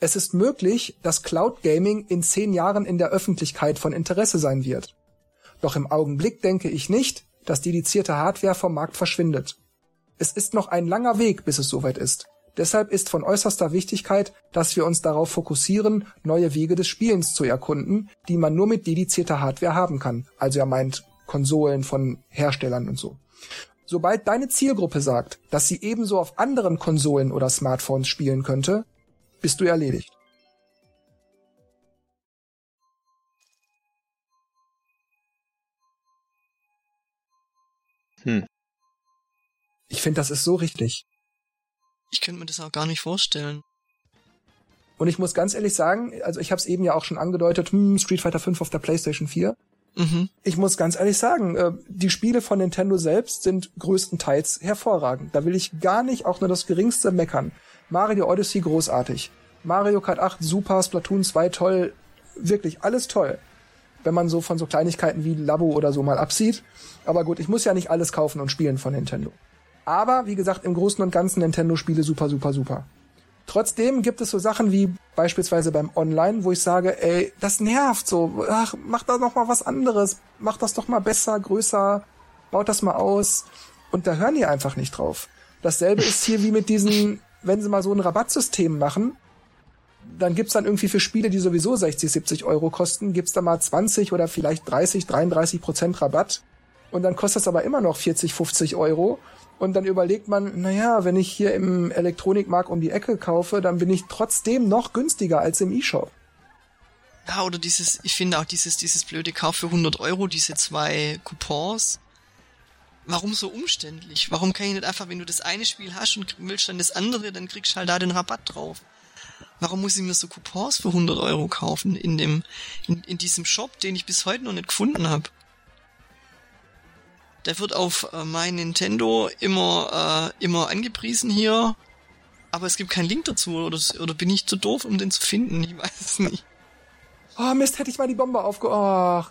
Es ist möglich, dass Cloud Gaming in zehn Jahren in der Öffentlichkeit von Interesse sein wird. Doch im Augenblick denke ich nicht, dass dedizierte Hardware vom Markt verschwindet. Es ist noch ein langer Weg, bis es soweit ist. Deshalb ist von äußerster Wichtigkeit, dass wir uns darauf fokussieren, neue Wege des Spielens zu erkunden, die man nur mit dedizierter Hardware haben kann. Also er meint Konsolen von Herstellern und so. Sobald deine Zielgruppe sagt, dass sie ebenso auf anderen Konsolen oder Smartphones spielen könnte, bist du erledigt. Ich finde, das ist so richtig. Ich könnte mir das auch gar nicht vorstellen. Und ich muss ganz ehrlich sagen, also ich habe es eben ja auch schon angedeutet, hm, Street Fighter 5 auf der PlayStation 4. Mhm. Ich muss ganz ehrlich sagen, äh, die Spiele von Nintendo selbst sind größtenteils hervorragend. Da will ich gar nicht auch nur das geringste meckern. Mario Odyssey großartig. Mario Kart 8 super, Splatoon 2 toll, wirklich alles toll. Wenn man so von so Kleinigkeiten wie Labo oder so mal absieht. Aber gut, ich muss ja nicht alles kaufen und spielen von Nintendo. Aber wie gesagt, im Großen und Ganzen Nintendo-Spiele super, super, super. Trotzdem gibt es so Sachen wie beispielsweise beim Online, wo ich sage, ey, das nervt so. Ach, mach da noch mal was anderes. Mach das doch mal besser, größer. Baut das mal aus. Und da hören die einfach nicht drauf. Dasselbe ist hier wie mit diesen, wenn sie mal so ein Rabattsystem machen, dann gibt's dann irgendwie für Spiele, die sowieso 60, 70 Euro kosten, gibt's da mal 20 oder vielleicht 30, 33 Prozent Rabatt. Und dann kostet es aber immer noch 40, 50 Euro. Und dann überlegt man, naja, wenn ich hier im Elektronikmarkt um die Ecke kaufe, dann bin ich trotzdem noch günstiger als im E-Shop. Ja, oder dieses, ich finde auch dieses, dieses blöde Kauf für 100 Euro, diese zwei Coupons. Warum so umständlich? Warum kann ich nicht einfach, wenn du das eine Spiel hast und willst dann das andere, dann kriegst du halt da den Rabatt drauf. Warum muss ich mir so Coupons für 100 Euro kaufen in dem, in, in diesem Shop, den ich bis heute noch nicht gefunden habe? Der wird auf äh, mein Nintendo immer, äh, immer angepriesen hier, aber es gibt keinen Link dazu oder, oder bin ich zu doof, um den zu finden? Ich weiß es [LAUGHS] nicht. Oh Mist, hätte ich mal die Bombe aufge... Oh,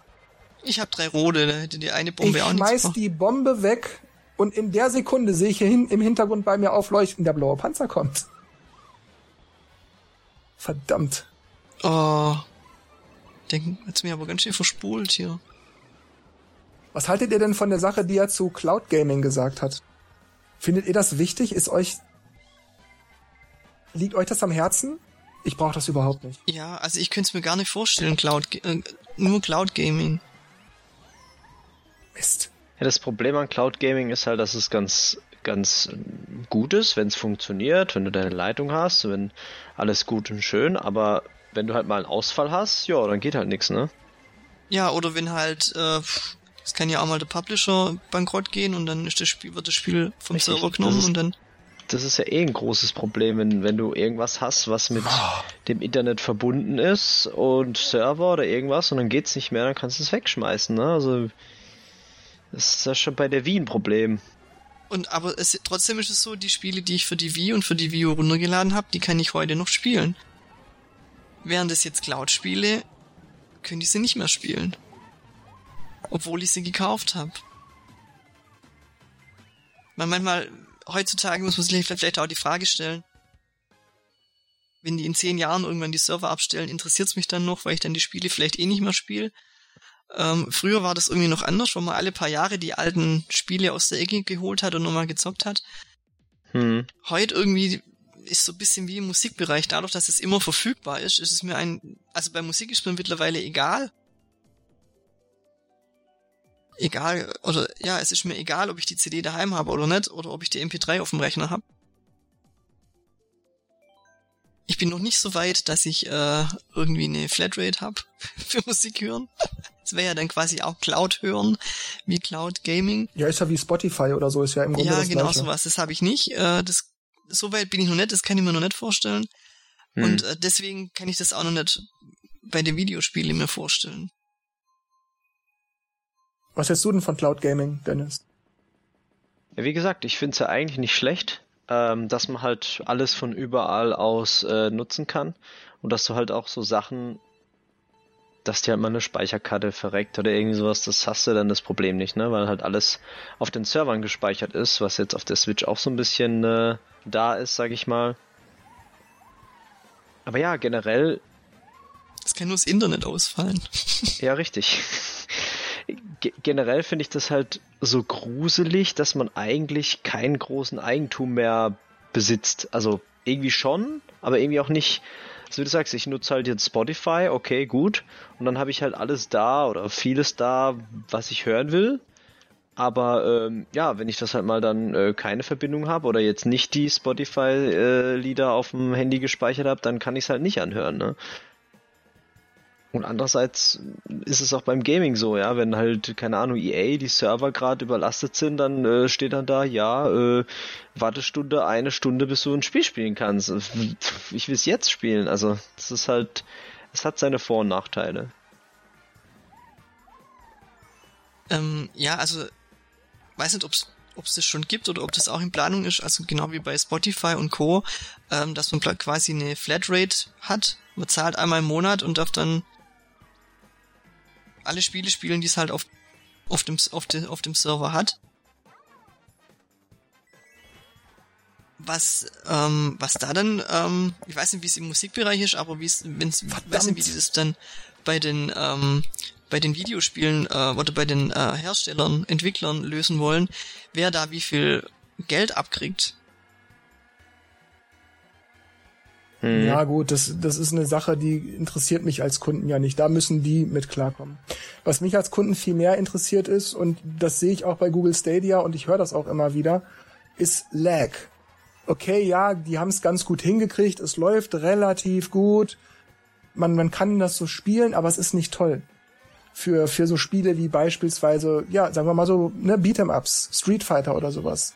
Ich habe drei rote, da hätte die eine Bombe ich auch nicht schmeiß die Bombe weg und in der Sekunde sehe ich hier hin, im Hintergrund bei mir aufleuchten, der blaue Panzer kommt. Verdammt. Oh. Denken, hat's mir aber ganz schön verspult hier. Was haltet ihr denn von der Sache, die er zu Cloud Gaming gesagt hat? Findet ihr das wichtig? Ist euch... Liegt euch das am Herzen? Ich brauche das überhaupt nicht. Ja, also ich könnte es mir gar nicht vorstellen, Cloud, äh, nur Cloud Gaming. Mist. Ja, das Problem an Cloud Gaming ist halt, dass es ganz, ganz gut ist, wenn es funktioniert, wenn du deine Leitung hast, wenn alles gut und schön, aber wenn du halt mal einen Ausfall hast, ja, dann geht halt nichts, ne? Ja, oder wenn halt, äh, es kann ja auch mal der Publisher bankrott gehen und dann ist das Spiel, wird das Spiel vom Richtig, Server genommen ist- und dann. Das ist ja eh ein großes Problem, wenn, wenn du irgendwas hast, was mit dem Internet verbunden ist und Server oder irgendwas und dann geht's nicht mehr, dann kannst du es wegschmeißen, ne? Also das ist ja schon bei der Wii ein Problem. Und aber es, trotzdem ist es so, die Spiele, die ich für die Wii und für die Wii U runtergeladen habe, die kann ich heute noch spielen. Während es jetzt Cloud-Spiele, könnte ich sie nicht mehr spielen. Obwohl ich sie gekauft habe. Man manchmal, heutzutage muss man sich vielleicht auch die Frage stellen, wenn die in zehn Jahren irgendwann die Server abstellen, interessiert's mich dann noch, weil ich dann die Spiele vielleicht eh nicht mehr spiele. Ähm, früher war das irgendwie noch anders, wo man alle paar Jahre die alten Spiele aus der Ecke geholt hat und nochmal gezockt hat. Hm. Heute irgendwie ist so ein bisschen wie im Musikbereich, dadurch, dass es immer verfügbar ist, ist es mir ein, also bei Musik ist mir mittlerweile egal. Egal, oder ja, es ist mir egal, ob ich die CD daheim habe oder nicht, oder ob ich die MP3 auf dem Rechner habe. Ich bin noch nicht so weit, dass ich äh, irgendwie eine Flatrate habe [LAUGHS] für Musik hören. Das wäre ja dann quasi auch Cloud hören, wie Cloud Gaming. Ja, ist ja wie Spotify oder so, ist ja im Grunde Ja, das genau Gleiche. sowas. Das habe ich nicht. Äh, das, so weit bin ich noch nicht, das kann ich mir noch nicht vorstellen. Hm. Und äh, deswegen kann ich das auch noch nicht bei den Videospielen mir vorstellen. Was hältst du denn von Cloud Gaming, Dennis? Ja, wie gesagt, ich finde es ja eigentlich nicht schlecht, ähm, dass man halt alles von überall aus äh, nutzen kann und dass du halt auch so Sachen dass dir halt mal eine Speicherkarte verreckt oder irgendwie sowas, das hast du dann das Problem nicht, ne? Weil halt alles auf den Servern gespeichert ist, was jetzt auf der Switch auch so ein bisschen äh, da ist, sag ich mal. Aber ja, generell. Es kann nur das Internet ausfallen. ja, richtig. Generell finde ich das halt so gruselig, dass man eigentlich keinen großen Eigentum mehr besitzt. Also irgendwie schon, aber irgendwie auch nicht so wie du sagst, ich nutze halt jetzt Spotify, okay, gut. Und dann habe ich halt alles da oder vieles da, was ich hören will. Aber ähm, ja, wenn ich das halt mal dann äh, keine Verbindung habe oder jetzt nicht die Spotify-Lieder äh, auf dem Handy gespeichert habe, dann kann ich es halt nicht anhören. Ne? Und andererseits ist es auch beim Gaming so, ja, wenn halt, keine Ahnung, EA, die Server gerade überlastet sind, dann äh, steht dann da, ja, äh, Wartestunde, eine Stunde, bis du ein Spiel spielen kannst. Ich will es jetzt spielen, also das ist halt, es hat seine Vor- und Nachteile. Ähm, ja, also weiß nicht, ob es ob es das schon gibt oder ob das auch in Planung ist, also genau wie bei Spotify und Co., ähm, dass man quasi eine Flatrate hat. Man zahlt einmal im Monat und darf dann alle Spiele spielen, die es halt auf, auf, dem, auf, de, auf dem Server hat. Was, ähm, was da dann, ähm, ich weiß nicht, wie es im Musikbereich ist, aber wie es, wenn es, weiß nicht, wie dieses dann bei den, ähm, bei den Videospielen äh, oder bei den äh, Herstellern, Entwicklern lösen wollen, wer da wie viel Geld abkriegt. Mhm. Ja gut, das, das ist eine Sache, die interessiert mich als Kunden ja nicht. Da müssen die mit klarkommen. Was mich als Kunden viel mehr interessiert ist, und das sehe ich auch bei Google Stadia und ich höre das auch immer wieder, ist Lag. Okay, ja, die haben es ganz gut hingekriegt, es läuft relativ gut, man, man kann das so spielen, aber es ist nicht toll. Für, für so Spiele wie beispielsweise, ja, sagen wir mal so, ne, Beat'em-Ups, Street Fighter oder sowas.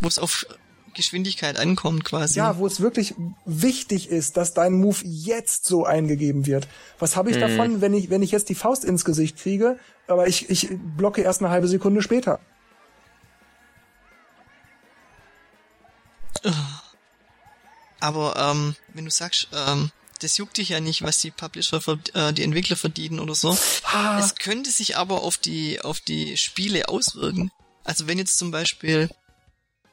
Wo es auf Geschwindigkeit ankommt quasi. Ja, wo es wirklich wichtig ist, dass dein Move jetzt so eingegeben wird. Was habe ich mhm. davon, wenn ich, wenn ich jetzt die Faust ins Gesicht kriege, aber ich, ich blocke erst eine halbe Sekunde später? Aber ähm, wenn du sagst, ähm, das juckt dich ja nicht, was die Publisher, äh, die Entwickler verdienen oder so. Ah. Es könnte sich aber auf die, auf die Spiele auswirken. Also wenn jetzt zum Beispiel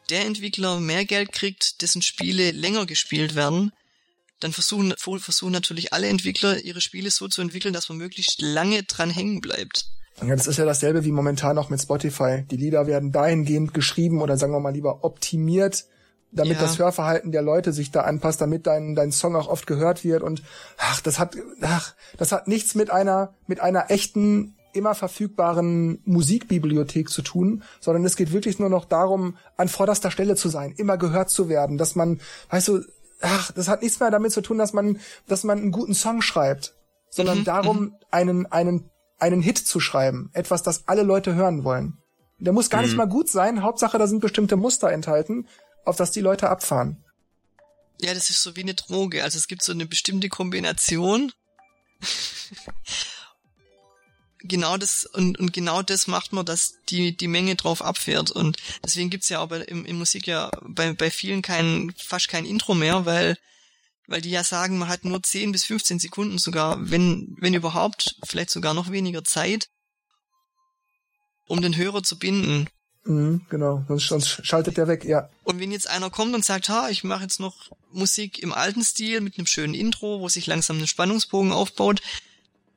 der Entwickler mehr Geld kriegt, dessen Spiele länger gespielt werden, dann versuchen, versuchen natürlich alle Entwickler, ihre Spiele so zu entwickeln, dass man möglichst lange dran hängen bleibt. Ja, das ist ja dasselbe wie momentan auch mit Spotify. Die Lieder werden dahingehend geschrieben oder sagen wir mal lieber optimiert, damit ja. das Hörverhalten der Leute sich da anpasst, damit dein, dein Song auch oft gehört wird und ach, das hat, ach, das hat nichts mit einer, mit einer echten immer verfügbaren Musikbibliothek zu tun, sondern es geht wirklich nur noch darum, an vorderster Stelle zu sein, immer gehört zu werden, dass man, weißt du, ach, das hat nichts mehr damit zu tun, dass man, dass man einen guten Song schreibt, sondern mhm. darum, mhm. einen, einen, einen Hit zu schreiben, etwas, das alle Leute hören wollen. Der muss gar mhm. nicht mal gut sein, Hauptsache, da sind bestimmte Muster enthalten, auf das die Leute abfahren. Ja, das ist so wie eine Droge. Also es gibt so eine bestimmte Kombination genau das und, und genau das macht man, dass die die Menge drauf abfährt und deswegen gibt's ja auch bei, im, im Musik ja bei, bei vielen kein fast kein Intro mehr, weil weil die ja sagen, man hat nur 10 bis 15 Sekunden sogar, wenn wenn überhaupt, vielleicht sogar noch weniger Zeit, um den Hörer zu binden. Mhm, genau, sonst, sonst schaltet der weg, ja. Und wenn jetzt einer kommt und sagt, ha, ich mache jetzt noch Musik im alten Stil mit einem schönen Intro, wo sich langsam ein Spannungsbogen aufbaut,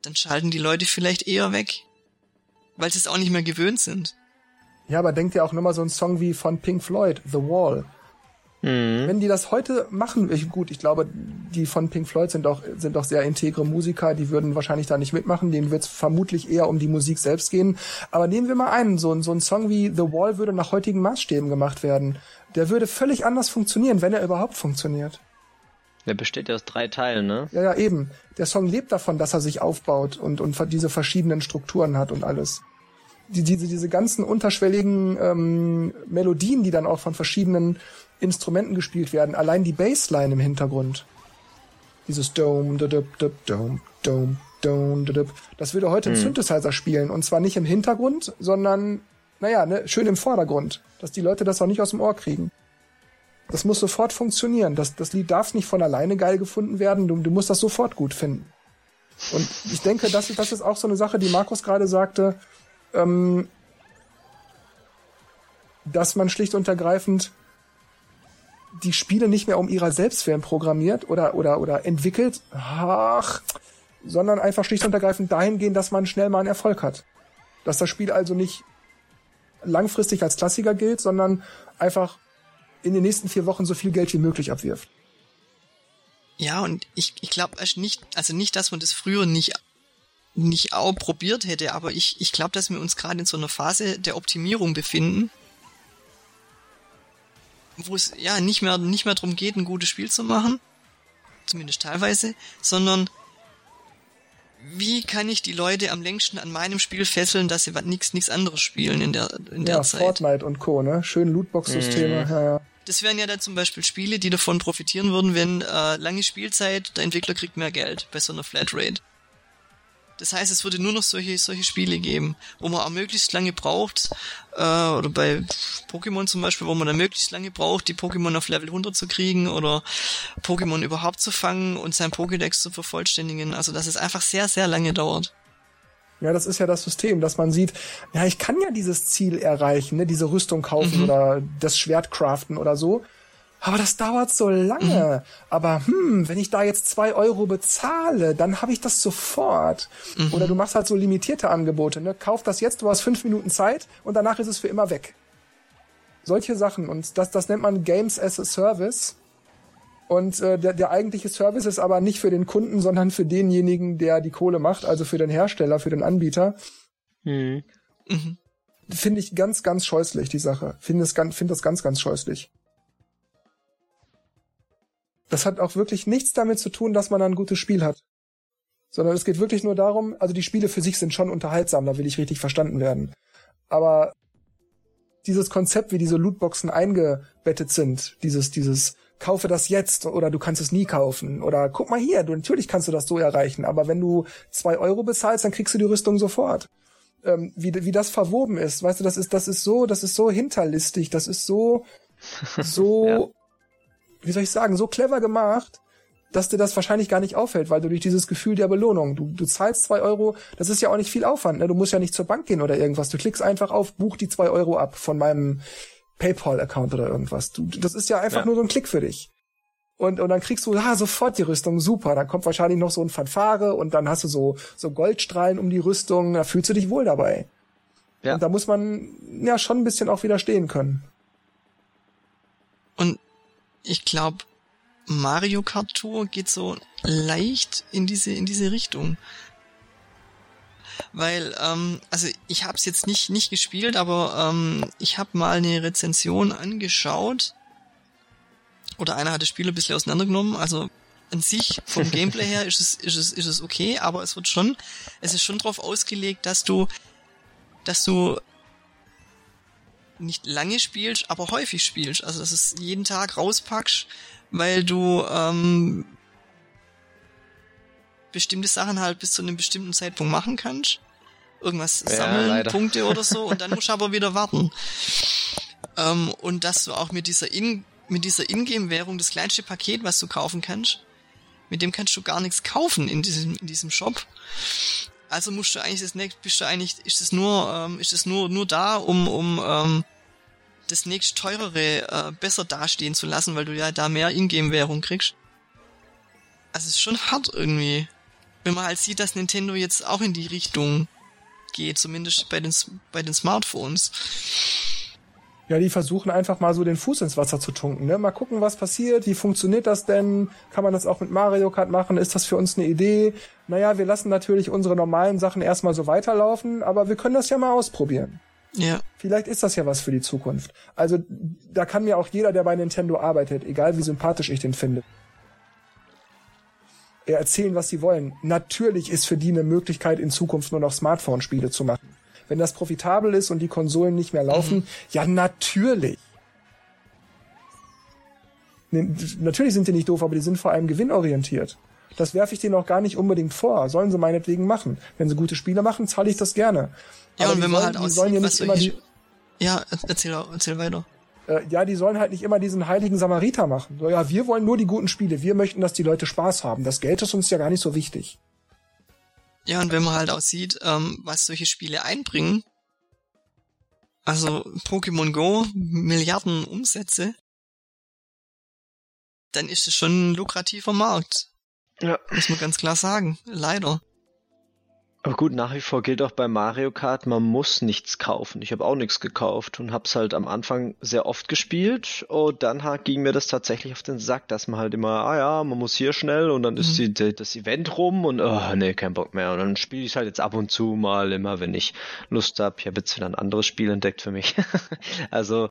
dann schalten die Leute vielleicht eher weg, weil sie es auch nicht mehr gewöhnt sind. Ja, aber denkt ja auch nochmal so ein Song wie von Pink Floyd, The Wall. Mhm. Wenn die das heute machen, ich, gut, ich glaube, die von Pink Floyd sind doch, sind doch sehr integre Musiker, die würden wahrscheinlich da nicht mitmachen, denen wird es vermutlich eher um die Musik selbst gehen. Aber nehmen wir mal einen, so, so ein Song wie The Wall würde nach heutigen Maßstäben gemacht werden. Der würde völlig anders funktionieren, wenn er überhaupt funktioniert. Der besteht ja aus drei Teilen, ne? Ja, ja, eben. Der Song lebt davon, dass er sich aufbaut und, und diese verschiedenen Strukturen hat und alles. Die, diese, diese ganzen unterschwelligen ähm, Melodien, die dann auch von verschiedenen Instrumenten gespielt werden, allein die Bassline im Hintergrund. Dieses Dome, Dome, Dome, Dome, da, das würde heute hm. ein Synthesizer spielen. Und zwar nicht im Hintergrund, sondern, naja, ne, schön im Vordergrund. Dass die Leute das auch nicht aus dem Ohr kriegen. Das muss sofort funktionieren. Das, das Lied darf nicht von alleine geil gefunden werden. Du, du musst das sofort gut finden. Und ich denke, das ist, das ist auch so eine Sache, die Markus gerade sagte, ähm, dass man schlicht und ergreifend die Spiele nicht mehr um ihrer selbst willen programmiert oder, oder, oder entwickelt, ach, sondern einfach schlicht und ergreifend dahingehend, dass man schnell mal einen Erfolg hat. Dass das Spiel also nicht langfristig als Klassiker gilt, sondern einfach in den nächsten vier Wochen so viel Geld wie möglich abwirft. Ja, und ich, ich glaube nicht, also nicht, dass man das früher nicht, nicht auch probiert hätte, aber ich, ich glaube, dass wir uns gerade in so einer Phase der Optimierung befinden, wo es ja nicht mehr, nicht mehr darum geht, ein gutes Spiel zu machen, zumindest teilweise, sondern wie kann ich die Leute am längsten an meinem Spiel fesseln, dass sie nichts nichts anderes spielen in der in der ja, Zeit. Fortnite und Co, ne? Schön Lootbox-Systeme. Mhm. Ja, ja. Das wären ja dann zum Beispiel Spiele, die davon profitieren würden, wenn äh, lange Spielzeit, der Entwickler kriegt mehr Geld bei so einer Flatrate. Das heißt, es würde nur noch solche, solche Spiele geben, wo man auch möglichst lange braucht, äh, oder bei Pokémon zum Beispiel, wo man dann möglichst lange braucht, die Pokémon auf Level 100 zu kriegen oder Pokémon überhaupt zu fangen und sein Pokédex zu vervollständigen. Also, dass es einfach sehr, sehr lange dauert. Ja, das ist ja das System, dass man sieht, ja, ich kann ja dieses Ziel erreichen, ne, diese Rüstung kaufen Mhm. oder das Schwert craften oder so. Aber das dauert so lange. Aber hm, wenn ich da jetzt zwei Euro bezahle, dann habe ich das sofort. Oder du machst halt so limitierte Angebote. Ne? Kauf das jetzt, du hast fünf Minuten Zeit und danach ist es für immer weg. Solche Sachen. Und das, das nennt man Games as a Service. Und äh, der, der eigentliche Service ist aber nicht für den Kunden, sondern für denjenigen, der die Kohle macht, also für den Hersteller, für den Anbieter. Hm. Mhm. Finde ich ganz, ganz scheußlich, die Sache. Finde finde das ganz, ganz scheußlich. Das hat auch wirklich nichts damit zu tun, dass man ein gutes Spiel hat. Sondern es geht wirklich nur darum, also die Spiele für sich sind schon unterhaltsam, da will ich richtig verstanden werden. Aber dieses Konzept, wie diese Lootboxen eingebettet sind, dieses, dieses, kaufe das jetzt oder du kannst es nie kaufen oder guck mal hier, du, natürlich kannst du das so erreichen, aber wenn du zwei Euro bezahlst, dann kriegst du die Rüstung sofort. Ähm, wie, wie das verwoben ist, weißt du, das ist, das ist so, das ist so hinterlistig, das ist so, [LAUGHS] so. Wie soll ich sagen, so clever gemacht, dass dir das wahrscheinlich gar nicht auffällt, weil du durch dieses Gefühl der Belohnung, du, du zahlst zwei Euro, das ist ja auch nicht viel Aufwand, ne? du musst ja nicht zur Bank gehen oder irgendwas, du klickst einfach auf, buch die zwei Euro ab von meinem PayPal-Account oder irgendwas. Du, das ist ja einfach Ja. nur so ein Klick für dich. Und, und dann kriegst du ah, sofort die Rüstung, super. Dann kommt wahrscheinlich noch so ein Fanfare und dann hast du so, so Goldstrahlen um die Rüstung, da fühlst du dich wohl dabei. Ja. Und da muss man ja schon ein bisschen auch widerstehen können. Und ich glaube, Mario Kart Tour geht so leicht in diese in diese Richtung. Weil, ähm, also ich habe es jetzt nicht nicht gespielt, aber ähm, ich habe mal eine Rezension angeschaut. Oder einer hat das Spiel ein bisschen auseinandergenommen. Also an sich vom [LAUGHS] Gameplay her ist es ist es ist es okay, aber es wird schon es ist schon drauf ausgelegt, dass du dass du nicht lange spielst, aber häufig spielst. Also dass du es jeden Tag rauspackst, weil du ähm, bestimmte Sachen halt bis zu einem bestimmten Zeitpunkt machen kannst. Irgendwas Ja, sammeln, leider. Punkte oder so, und dann musst du [LAUGHS] aber wieder warten. Ähm, und dass du auch mit dieser In mit dieser Ingame-Währung das kleinste Paket, was du kaufen kannst, mit dem kannst du gar nichts kaufen in diesem, in diesem Shop. Also musst du eigentlich das nächste, bist du eigentlich, ist es nur, ähm, ist es nur, nur da, um, um, ähm, das nächst teurere äh, besser dastehen zu lassen, weil du ja da mehr Ingame-Währung kriegst. Also es ist schon hart irgendwie. Wenn man halt sieht, dass Nintendo jetzt auch in die Richtung geht, zumindest bei den, bei den Smartphones. Ja, die versuchen einfach mal so den Fuß ins Wasser zu tunken. Ne? Mal gucken, was passiert. Wie funktioniert das denn? Kann man das auch mit Mario Kart machen? Ist das für uns eine Idee? Naja, wir lassen natürlich unsere normalen Sachen erstmal so weiterlaufen, aber wir können das ja mal ausprobieren. Ja. Vielleicht ist das ja was für die Zukunft. Also da kann mir auch jeder, der bei Nintendo arbeitet, egal wie sympathisch ich den finde, erzählen, was sie wollen. Natürlich ist für die eine Möglichkeit, in Zukunft nur noch Smartphone-Spiele zu machen. Wenn das profitabel ist und die Konsolen nicht mehr laufen, ja natürlich. Natürlich sind die nicht doof, aber die sind vor allem gewinnorientiert. Das werfe ich denen auch gar nicht unbedingt vor. Sollen sie meinetwegen machen. Wenn sie gute Spiele machen, zahle ich das gerne. Ja, Aber und wenn man sollen, halt aussieht, sollen ja nicht immer die, Ja, erzähl, erzähl weiter. äh, ja, die sollen halt nicht immer diesen heiligen Samariter machen. So, ja, wir wollen nur die guten Spiele. Wir möchten, dass die Leute Spaß haben. Das Geld ist uns ja gar nicht so wichtig. Ja, und wenn man halt auch sieht, ähm, was solche Spiele einbringen, also Pokémon Go, Milliarden Umsätze, dann ist es schon ein lukrativer Markt. Ja. Muss man ganz klar sagen. Leider. Aber gut, nach wie vor gilt auch bei Mario Kart, man muss nichts kaufen. Ich habe auch nichts gekauft und hab's halt am Anfang sehr oft gespielt und dann ging mir das tatsächlich auf den Sack, dass man halt immer, ah ja, man muss hier schnell und dann mhm. ist die, das Event rum und oh nee, kein Bock mehr. Und dann spiele ich halt jetzt ab und zu mal immer, wenn ich Lust hab. Ich habe jetzt wieder ein anderes Spiel entdeckt für mich. [LAUGHS] also.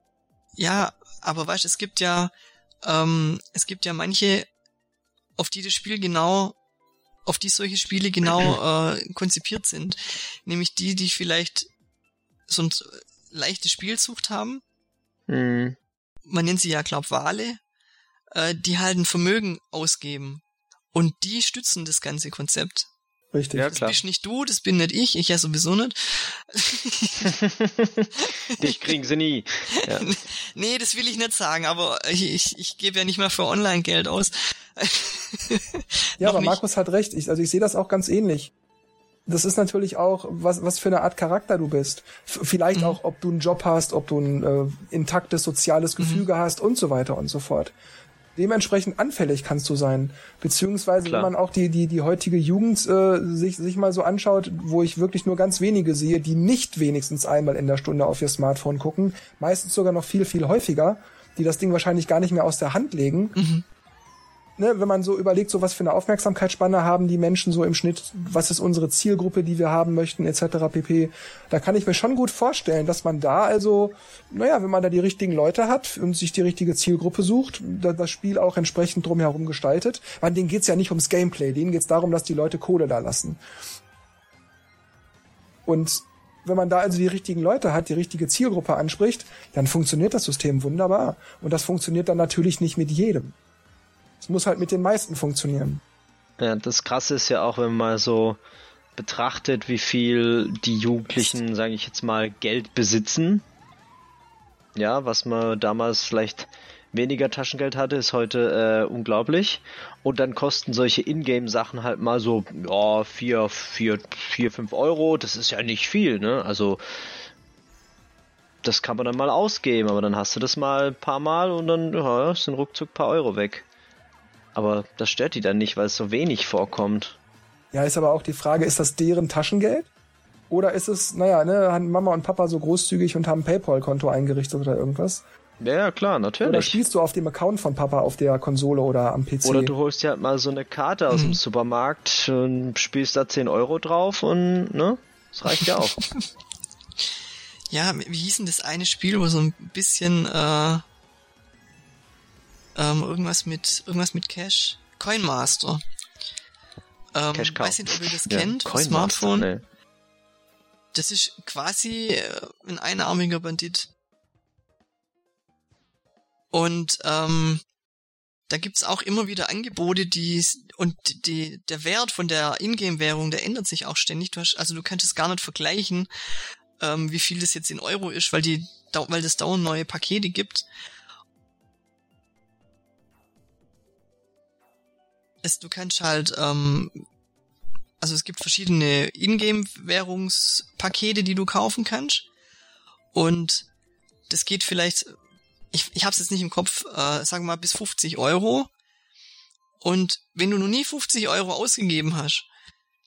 Ja, aber weißt, es gibt ja, ähm, es gibt ja manche, auf die das Spiel genau auf die solche Spiele genau [CLEARS THROAT] äh, konzipiert sind. Nämlich die, die vielleicht so ein leichte Spielsucht haben. Mhm. Man nennt sie ja, glaub, Wale, äh, die halt ein Vermögen ausgeben. Und die stützen das ganze Konzept. Richtig. Ja, klar. Das bist nicht du, das bin nicht ich, ich ja sowieso nicht. [LAUGHS] Dich kriegen sie nie. [LAUGHS] Ja. Nee, das will ich nicht sagen, aber ich, ich, ich gebe ja nicht mal für Online-Geld aus. [LAUGHS] ja, aber nicht. Markus hat recht. Ich, also ich sehe das auch ganz ähnlich. Das ist natürlich auch, was, was für eine Art Charakter du bist. F vielleicht mhm. auch, ob du einen Job hast, ob du ein äh, intaktes soziales mhm. Gefüge mhm. hast und so weiter und so fort dementsprechend anfällig kannst du sein. Beziehungsweise, Klar. wenn man auch die, die, die heutige Jugend äh, sich, sich mal so anschaut, wo ich wirklich nur ganz wenige sehe, die nicht wenigstens einmal in der Stunde auf ihr Smartphone gucken, meistens sogar noch viel, viel häufiger, die das Ding wahrscheinlich gar nicht mehr aus der Hand legen. Mhm ne, wenn man so überlegt, so was für eine Aufmerksamkeitsspanne haben die Menschen so im Schnitt, was ist unsere Zielgruppe, die wir haben möchten, etc. pp. Da kann ich mir schon gut vorstellen, dass man da also, naja, wenn man da die richtigen Leute hat und sich die richtige Zielgruppe sucht, da das Spiel auch entsprechend drumherum gestaltet. Weil denen geht's ja nicht ums Gameplay, denen geht's darum, dass die Leute Kohle da lassen. Und wenn man da also die richtigen Leute hat, die richtige Zielgruppe anspricht, dann funktioniert das System wunderbar. Und das funktioniert dann natürlich nicht mit jedem. Es muss halt mit den meisten funktionieren. Ja, das Krasse ist ja auch, wenn man mal so betrachtet, wie viel die Jugendlichen, sage ich jetzt mal, Geld besitzen. Ja, was man damals vielleicht weniger Taschengeld hatte, ist heute äh, unglaublich. Und dann kosten solche Ingame-Sachen halt mal so, ja, 4, 4, 4, 5 Euro. Das ist ja nicht viel, ne? Also, das kann man dann mal ausgeben, aber dann hast du das mal ein paar Mal und dann ja, sind ruckzuck ein paar Euro weg. Aber das stört die dann nicht, weil es so wenig vorkommt. Ja, ist aber auch die Frage, ist das deren Taschengeld? Oder ist es, naja, ne, haben Mama und Papa so großzügig und haben ein PayPal-Konto eingerichtet oder irgendwas? Ja, klar, natürlich. Oder spielst du auf dem Account von Papa auf der Konsole oder am PC? Oder du holst dir halt mal so eine Karte aus mhm. dem Supermarkt und spielst da 10 Euro drauf und, ne? Das reicht ja auch. [LAUGHS] ja, wie hieß denn das eine Spiel, wo so ein bisschen, äh, ähm, irgendwas mit irgendwas mit Cash. Coinmaster. Ähm, Cash weiß nicht, ob ihr das ja, kennt. Smartphone. Nee. Das ist quasi äh, ein einarmiger Bandit. Und ähm, da gibt's auch immer wieder Angebote, die und die, der Wert von der Ingame-Währung, der ändert sich auch ständig. Du hast, also du kannst es gar nicht vergleichen, ähm, wie viel das jetzt in Euro ist, weil die, weil das dauernd neue Pakete gibt. Es, du kannst halt, ähm, also es gibt verschiedene Ingame-Währungspakete, die du kaufen kannst. Und das geht vielleicht, ich, ich hab's jetzt nicht im Kopf, äh, sagen wir mal bis 50 Euro. Und wenn du noch nie 50 Euro ausgegeben hast,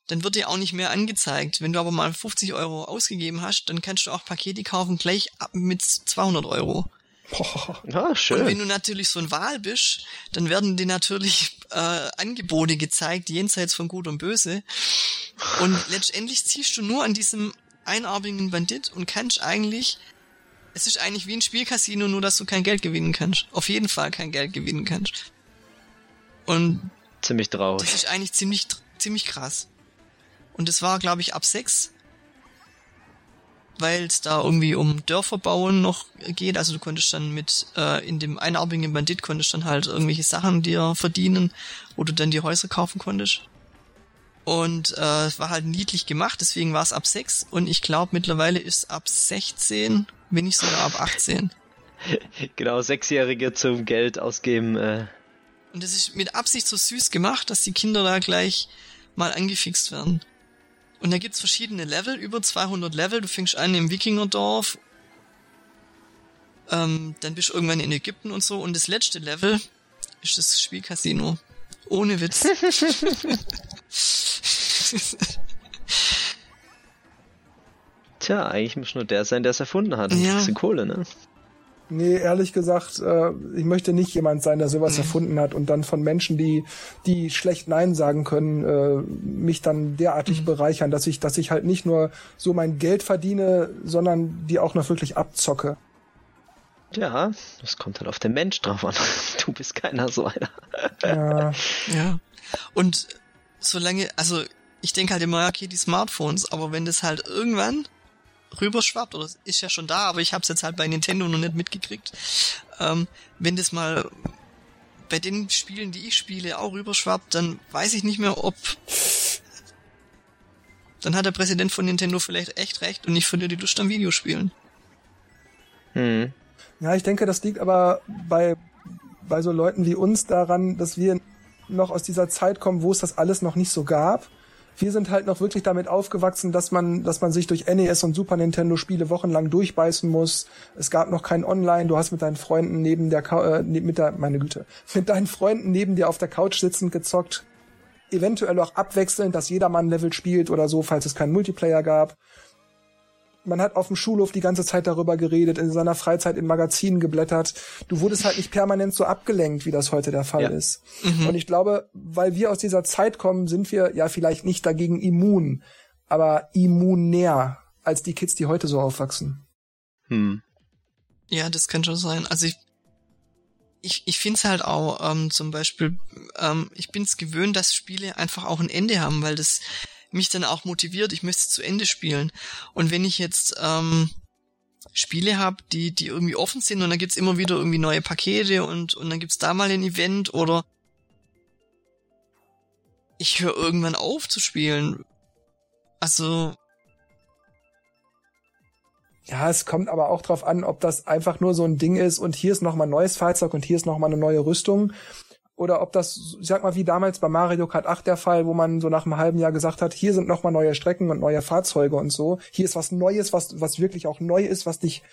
dann wird dir auch nicht mehr angezeigt. Wenn du aber mal 50 Euro ausgegeben hast, dann kannst du auch Pakete kaufen gleich ab mit 200 Euro. Boah. Ja, schön. Und wenn du natürlich so ein Wahl bist, dann werden dir natürlich äh, Angebote gezeigt, jenseits von Gut und Böse. Und letztendlich ziehst du nur an diesem einarmigen Bandit und kannst eigentlich, es ist eigentlich wie ein Spielcasino, nur dass du kein Geld gewinnen kannst. Auf jeden Fall kein Geld gewinnen kannst. Und ziemlich traurig. Das ist eigentlich ziemlich, ziemlich krass. Und es war, glaube ich, ab sechs weil es da irgendwie um Dörfer bauen noch geht. Also du konntest dann mit äh, in dem einarmigen Bandit konntest dann halt irgendwelche Sachen dir verdienen, wo du dann die Häuser kaufen konntest. Und äh, es war halt niedlich gemacht, deswegen war es ab 6 und ich glaube mittlerweile ist ab 16, wenn nicht sogar ab 18. [LAUGHS] genau, Sechsjährige zum Geld ausgeben. Äh. Und das ist mit Absicht so süß gemacht, dass die Kinder da gleich mal angefixt werden. Und da gibt's verschiedene Level, über 200 Level. Du fängst an im Wikingerdorf, ähm, dann bist du irgendwann in Ägypten und so. Und das letzte Level ist das Spielcasino. Ohne Witz. [LAUGHS] Tja, eigentlich muss nur der sein, der es erfunden hat. Ja. Ein bisschen Kohle, ne? Nee, ehrlich gesagt, äh, ich möchte nicht jemand sein, der sowas [CLEARS THROAT] erfunden hat und dann von Menschen, die, die schlecht Nein sagen können, äh, mich dann derartig bereichern, dass ich, dass ich halt nicht nur so mein Geld verdiene, sondern die auch noch wirklich abzocke. Ja, das kommt halt auf den Mensch drauf an. [LAUGHS] Du bist keiner so einer. Ja, [LAUGHS] Ja. Und solange, also ich denke halt immer, okay, die Smartphones, aber wenn das halt irgendwann rüberschwappt, oder ist ja schon da, aber ich habe es jetzt halt bei Nintendo noch nicht mitgekriegt, ähm, wenn das mal bei den Spielen, die ich spiele, auch rüberschwappt, dann weiß ich nicht mehr, ob dann hat der Präsident von Nintendo vielleicht echt recht und ich verliere die Lust am Videospielen. Hm. Ja, ich denke, das liegt aber bei, bei so Leuten wie uns daran, dass wir noch aus dieser Zeit kommen, wo es das alles noch nicht so gab. Wir sind halt noch wirklich damit aufgewachsen, dass man, dass man sich durch NES und Super Nintendo Spiele wochenlang durchbeißen muss. Es gab noch kein Online. Du hast mit deinen Freunden neben der, äh, ne- mit der, meine Güte, [LAUGHS] mit deinen Freunden neben dir auf der Couch sitzend gezockt. Eventuell auch abwechselnd, dass jeder Mann Level spielt oder so, falls es keinen Multiplayer gab man hat auf dem Schulhof die ganze Zeit darüber geredet, in seiner Freizeit in Magazinen geblättert. Du wurdest halt nicht permanent so abgelenkt, wie das heute der Fall Ja. ist. Und ich glaube, weil wir aus dieser Zeit kommen, sind wir ja vielleicht nicht dagegen immun, aber immunär als die Kids, die heute so aufwachsen. Hm. Ja, das kann schon sein. Also ich, ich, ich finde es halt auch ähm, zum Beispiel, ähm, ich bin es gewöhnt, dass Spiele einfach auch ein Ende haben, weil das mich dann auch motiviert, ich möchte es zu Ende spielen. Und wenn ich jetzt ähm, Spiele habe, die, die irgendwie offen sind und dann gibt's immer wieder irgendwie neue Pakete und, und dann gibt's da mal ein Event oder ich höre irgendwann auf zu spielen. Also, Ja, es kommt aber auch drauf an, ob das einfach nur so ein Ding ist und hier ist nochmal ein neues Fahrzeug und hier ist nochmal eine neue Rüstung. Oder ob das, ich sag mal, wie damals bei Mario Kart 8 der Fall, wo man so nach einem halben Jahr gesagt hat, hier sind nochmal neue Strecken und neue Fahrzeuge und so. Hier ist was Neues, was, was wirklich auch neu ist, was dich,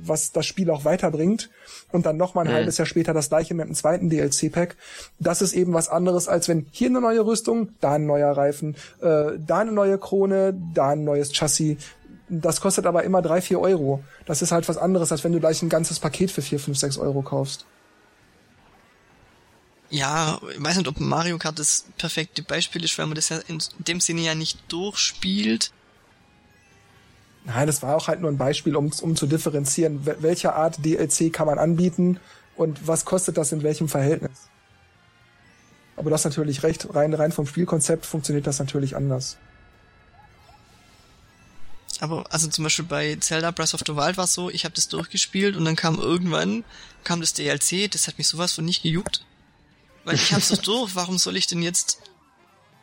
was das Spiel auch weiterbringt. Und dann nochmal ein Mhm. halbes Jahr später das gleiche mit einem zweiten DLC-Pack. Das ist eben was anderes, als wenn hier eine neue Rüstung, da ein neuer Reifen, äh, da eine neue Krone, da ein neues Chassis. Das kostet aber immer drei, vier Euro. Das ist halt was anderes, als wenn du gleich ein ganzes Paket für vier, fünf, sechs Euro kaufst. Ja, ich weiß nicht, ob Mario Kart das perfekte Beispiel ist, weil man das ja in dem Sinne ja nicht durchspielt. Nein, das war auch halt nur ein Beispiel, um, um zu differenzieren, wel- welche Art DLC kann man anbieten und was kostet das in welchem Verhältnis. Aber du hast natürlich recht, rein, rein vom Spielkonzept funktioniert das natürlich anders. Aber also zum Beispiel bei Zelda Breath of the Wild war es so, ich habe das durchgespielt und dann kam irgendwann, kam das DLC, das hat mich sowas von nicht gejuckt. Weil ich hab's doch durch, warum soll ich denn jetzt...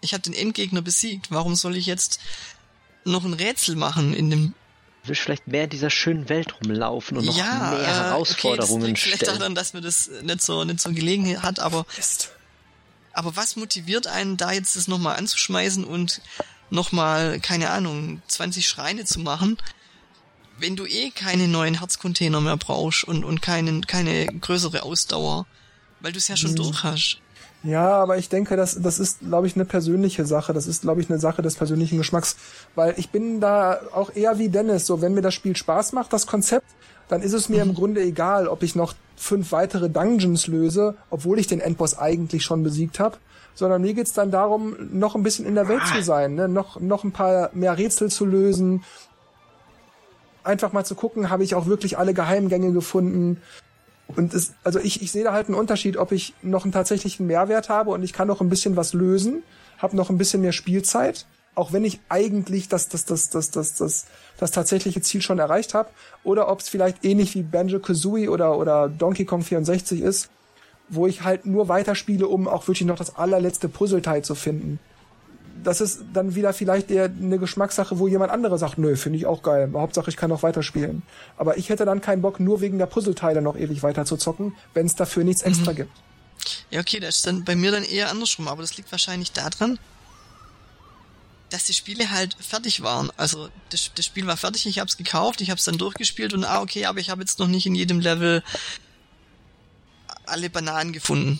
Ich habe den Endgegner besiegt, warum soll ich jetzt noch ein Rätsel machen in dem... Du willst vielleicht mehr in dieser schönen Welt rumlaufen und noch ja, mehr äh, Herausforderungen okay, liegt vielleicht stellen. daran, dass mir das nicht so, nicht so gelegen hat, aber Mist. Aber was motiviert einen, da jetzt das nochmal anzuschmeißen und nochmal, keine Ahnung, 20 Schreine zu machen, wenn du eh keine neuen Herzcontainer mehr brauchst und, und keinen, keine größere Ausdauer, weil du es ja schon Hm. durch hast. Ja, aber ich denke, das, das ist, glaube ich, eine persönliche Sache. Das ist, glaube ich, eine Sache des persönlichen Geschmacks. Weil ich bin da auch eher wie Dennis. So, wenn mir das Spiel Spaß macht, das Konzept, dann ist es mir im Grunde egal, ob ich noch fünf weitere Dungeons löse, obwohl ich den Endboss eigentlich schon besiegt habe. Sondern mir geht's dann darum, noch ein bisschen in der Welt zu sein, ne? noch, noch ein paar mehr Rätsel zu lösen. Einfach mal zu gucken, habe ich auch wirklich alle Geheimgänge gefunden. Und es, also ich, ich sehe da halt einen Unterschied, ob ich noch einen tatsächlichen Mehrwert habe und ich kann noch ein bisschen was lösen, habe noch ein bisschen mehr Spielzeit, auch wenn ich eigentlich das, das, das, das, das, das, das tatsächliche Ziel schon erreicht habe, oder ob es vielleicht ähnlich wie Banjo Kazooie oder, oder Donkey Kong 64 ist, wo ich halt nur weiterspiele, um auch wirklich noch das allerletzte Puzzleteil zu finden. Das ist dann wieder vielleicht eher eine Geschmackssache, wo jemand andere sagt, nö, finde ich auch geil. Hauptsache, ich kann noch weiterspielen. Aber ich hätte dann keinen Bock, nur wegen der Puzzleteile noch ewig weiter zu zocken, wenn es dafür nichts extra gibt. Ja, okay, das ist dann bei mir dann eher andersrum, aber das liegt wahrscheinlich daran, dass die Spiele halt fertig waren. Also das, das Spiel war fertig, ich habe es gekauft, ich habe es dann durchgespielt und ah okay, aber ich habe jetzt noch nicht in jedem Level alle Bananen gefunden.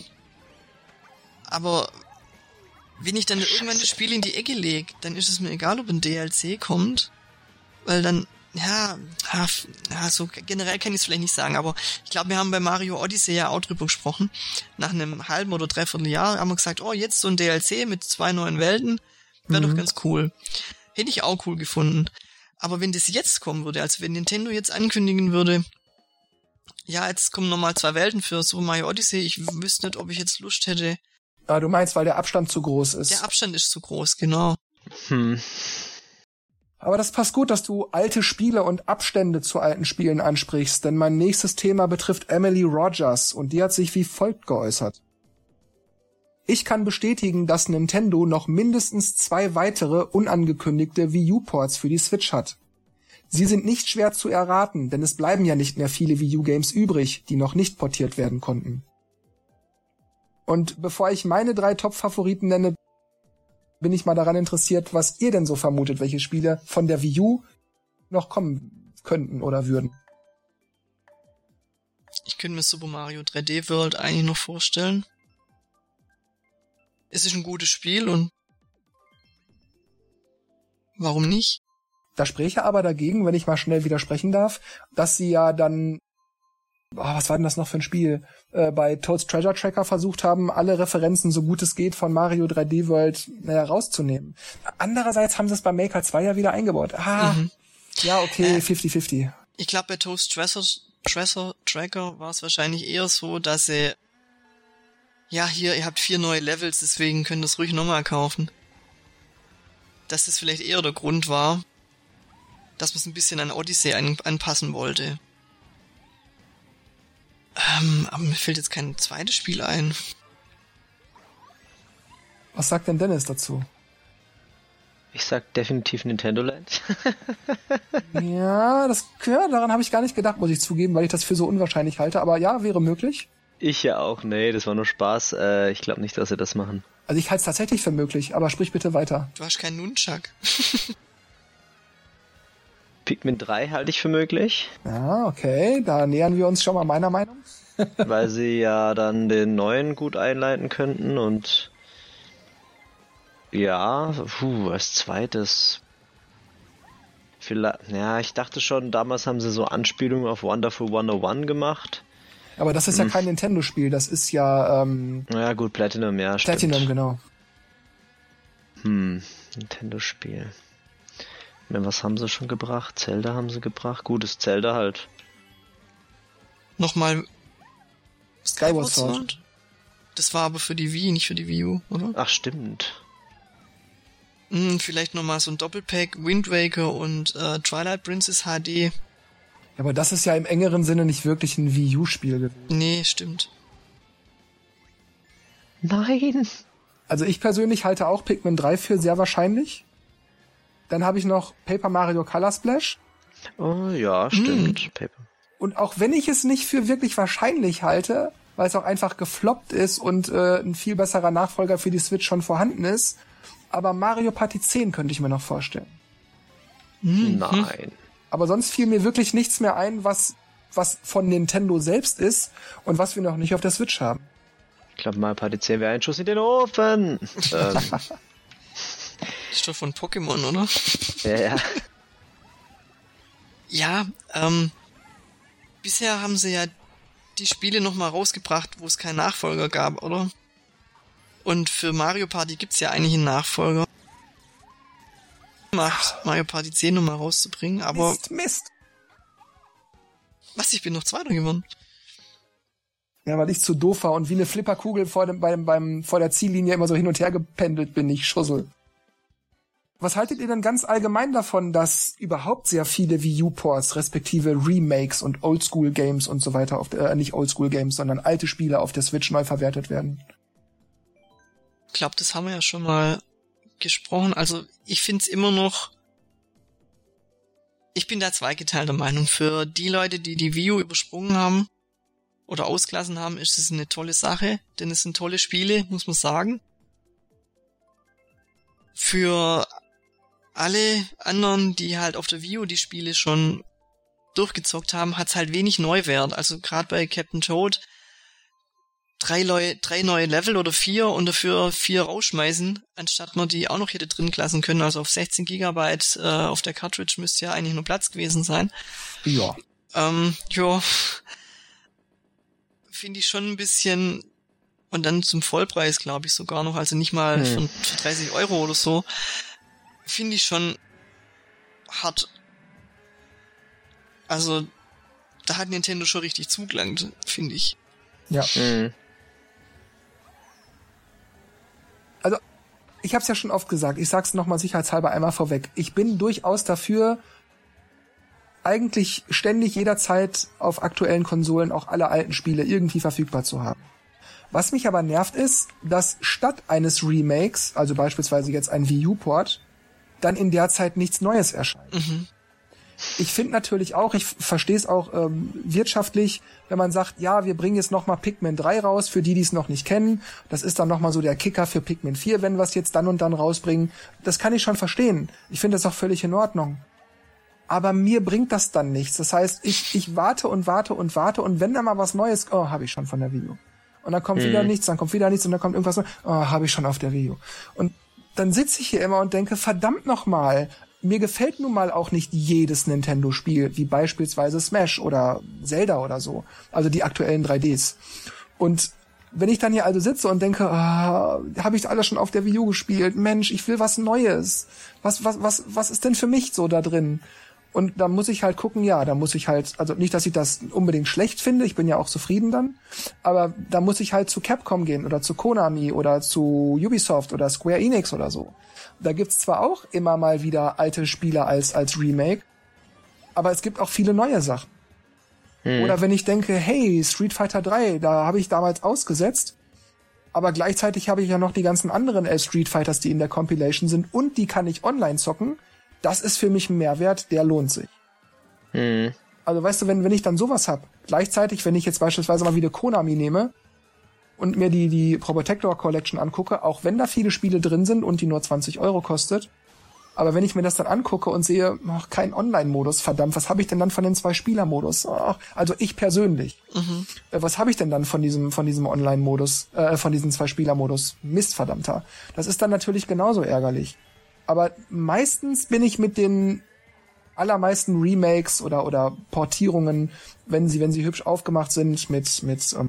Aber wenn ich dann irgendwann das Spiel in die Ecke lege, dann ist es mir egal, ob ein DLC kommt, weil dann ja, ja, so generell kann ich es vielleicht nicht sagen, aber ich glaube, wir haben bei Mario Odyssey ja auch drüber gesprochen. Nach einem halben oder dreiviertel Jahr haben wir gesagt, oh, jetzt so ein DLC mit zwei neuen Welten, wäre mhm. doch ganz cool. Hätte ich auch cool gefunden. Aber wenn das jetzt kommen würde, also wenn Nintendo jetzt ankündigen würde, ja, jetzt kommen nochmal zwei Welten für Super Mario Odyssey, ich wüsste nicht, ob ich jetzt Lust hätte. Ah, du meinst, weil der Abstand zu groß ist. Der Abstand ist zu groß, genau. Hm. Aber das passt gut, dass du alte Spiele und Abstände zu alten Spielen ansprichst, denn mein nächstes Thema betrifft Emily Rogers und die hat sich wie folgt geäußert. Ich kann bestätigen, dass Nintendo noch mindestens zwei weitere unangekündigte Wii U-Ports für die Switch hat. Sie sind nicht schwer zu erraten, denn es bleiben ja nicht mehr viele Wii U-Games übrig, die noch nicht portiert werden konnten. Und bevor ich meine drei Top-Favoriten nenne, bin ich mal daran interessiert, was ihr denn so vermutet, welche Spiele von der Wii U noch kommen könnten oder würden. Ich könnte mir Super Mario 3D World eigentlich noch vorstellen. Es ist ein gutes Spiel und warum nicht? Da spreche aber dagegen, wenn ich mal schnell widersprechen darf, dass sie ja dann oh, was war denn das noch für ein Spiel? Äh, bei Toads Treasure Tracker versucht haben, alle Referenzen so gut es geht von Mario 3D World naja, rauszunehmen. Andererseits haben sie es bei Maker 2 ja wieder eingebaut. Ah, mhm. ja, okay, 50-50. Äh, ich glaube, bei Toads Treasure, Treasure Tracker war es wahrscheinlich eher so, dass sie ja, hier, ihr habt vier neue Levels, deswegen könnt ihr es ruhig nochmal kaufen. Dass das vielleicht eher der Grund war, dass man es ein bisschen an Odyssey an, anpassen wollte. Ähm, aber mir fällt jetzt kein zweites Spiel ein. Was sagt denn Dennis dazu? Ich sag definitiv Nintendo Land. [LAUGHS] ja, das, ja, daran habe ich gar nicht gedacht, muss ich zugeben, weil ich das für so unwahrscheinlich halte. Aber ja, wäre möglich. Ich ja auch, nee, das war nur Spaß. Äh, ich glaube nicht, dass sie das machen. Also ich halte es tatsächlich für möglich, aber sprich bitte weiter. Du hast keinen Nunchuck. [LAUGHS] Pikmin 3 halte ich für möglich. Ja, okay, da nähern wir uns schon mal meiner Meinung. [LAUGHS] weil sie ja dann den neuen gut einleiten könnten und ja, puh, als zweites. Vielleicht, ja, ich dachte schon, damals haben sie so Anspielungen auf Wonderful 101 gemacht. Aber das ist hm. ja kein Nintendo-Spiel, das ist ja. Ähm, ja, gut, Platinum, ja. Platinum, stimmt. genau. Hm, Nintendo-Spiel. Was haben sie schon gebracht? Zelda haben sie gebracht. Gutes Zelda halt. Nochmal Skyward Sword. Das war aber für die Wii, nicht für die Wii U, oder? Ach, stimmt. Hm, vielleicht nochmal so ein Doppelpack Wind Waker und äh, Twilight Princess HD. Ja, aber das ist ja im engeren Sinne nicht wirklich ein Wii U-Spiel gewesen. Nee, stimmt. Nein. Also ich persönlich halte auch Pikmin 3 für sehr wahrscheinlich. Dann habe ich noch Paper Mario Color Splash. Oh ja, stimmt. Hm. Paper. Und auch wenn ich es nicht für wirklich wahrscheinlich halte, weil es auch einfach gefloppt ist und äh, ein viel besserer Nachfolger für die Switch schon vorhanden ist, aber Mario Party 10 könnte ich mir noch vorstellen. Mhm. Nein. Aber sonst fiel mir wirklich nichts mehr ein, was, was von Nintendo selbst ist und was wir noch nicht auf der Switch haben. Ich glaube, Mario Party 10 wäre ein Schuss in den Ofen. ähm. [LAUGHS] Ist doch von Pokémon, oder? Ja, ja. [LAUGHS] ja, ähm, bisher haben sie ja die Spiele nochmal rausgebracht, wo es keinen Nachfolger gab, oder? Und für Mario Party gibt's ja eigentlich einen Nachfolger. Macht Mario Party 10 nochmal rauszubringen, aber. Mist, Mist. Was, ich bin noch Zweiter geworden. Ja, weil ich zu doof war und wie eine Flipperkugel vor dem, beim, beim, vor der Ziellinie immer so hin und her gependelt bin, ich Schussel. Was haltet ihr denn ganz allgemein davon, dass überhaupt sehr viele Wii U-Ports, respektive Remakes und Oldschool-Games und so weiter, auf der, äh, nicht Oldschool-Games, sondern alte Spiele auf der Switch neu verwertet werden? Ich glaube, das haben wir ja schon mal gesprochen. Also ich find's immer noch. Ich bin da zweigeteilter Meinung. Für die Leute, die die Wii U übersprungen haben oder ausgelassen haben, ist es eine tolle Sache, denn es sind tolle Spiele, muss man sagen. Für alle anderen, die halt auf der View die Spiele schon durchgezockt haben, hat's halt wenig Neuwert. Also gerade bei Captain Toad drei, Leu drei neue Level oder vier und dafür vier rausschmeißen, anstatt man die auch noch hier drin lassen können. Also auf 16 Gigabyte äh, auf der Cartridge müsste ja eigentlich nur Platz gewesen sein. Ja. Ähm, ja. Finde ich schon ein bisschen und dann zum Vollpreis, glaube ich, sogar noch, also nicht mal Hm. für, für 30 Euro oder so. Finde ich schon hart. Also, da hat Nintendo schon richtig zugelangt, finde ich. Ja. Mhm. ich habe es ja schon oft gesagt, ich sag's nochmal sicherheitshalber einmal vorweg. Ich bin durchaus dafür, eigentlich ständig jederzeit auf aktuellen Konsolen auch alle alten Spiele irgendwie verfügbar zu haben. Was mich aber nervt ist, dass statt eines Remakes, also beispielsweise jetzt ein Wii U-Port, dann in der Zeit nichts Neues erscheint. Mhm. Ich finde natürlich auch, ich verstehe es auch ähm, wirtschaftlich, wenn man sagt, ja, wir bringen jetzt noch mal Pikmin 3 raus, für die, die es noch nicht kennen. Das ist dann noch mal so der Kicker für Pikmin 4, wenn wir es jetzt dann und dann rausbringen. Das kann ich schon verstehen. Ich finde das auch völlig in Ordnung. Aber mir bringt das dann nichts. Das heißt, ich, ich warte und warte und warte und wenn da mal was Neues, oh, habe ich schon von der Video. Und dann kommt wieder nichts, dann kommt wieder nichts und dann kommt irgendwas, oh, habe ich schon auf der Video. Und dann sitze ich hier immer und denke, verdammt noch mal, mir gefällt nun mal auch nicht jedes Nintendo-Spiel, wie beispielsweise Smash oder Zelda oder so. Also die aktuellen 3Ds. Und wenn ich dann hier also sitze und denke, ah, habe ich alles schon auf der Wii U gespielt? Mensch, ich will was Neues. Was, was, was, was ist denn für mich so da drin? Und da muss ich halt gucken, ja, da muss ich halt, also nicht, dass ich das unbedingt schlecht finde, ich bin ja auch zufrieden dann, aber da muss ich halt zu Capcom gehen oder zu Konami oder zu Ubisoft oder Square Enix oder so. Da gibt's zwar auch immer mal wieder alte Spiele als, als Remake, aber es gibt auch viele neue Sachen. Oder wenn ich denke, hey, Street Fighter 3, da habe ich damals ausgesetzt, aber gleichzeitig habe ich ja noch die ganzen anderen elf Street Fighters, die in der Compilation sind und die kann ich online zocken. Das ist für mich ein Mehrwert, der lohnt sich. Mhm. Also weißt du, wenn, wenn ich dann sowas hab, gleichzeitig, wenn ich jetzt beispielsweise mal wieder Konami nehme und mir die, die Probotector Collection angucke, auch wenn da viele Spiele drin sind und die nur 20 Euro kostet, aber wenn ich mir das dann angucke und sehe, ach, kein Online-Modus, verdammt, was habe ich denn dann von den zwei Spieler-Modus? Ach, also ich persönlich. Äh, Was habe ich denn dann von diesem, von diesem Online-Modus, äh, von diesem Zwei-Spieler-Modus? Mist, verdammter. Das ist dann natürlich genauso ärgerlich. Aber meistens bin ich mit den allermeisten Remakes oder, oder Portierungen, wenn sie, wenn sie hübsch aufgemacht sind, mit, mit, ähm,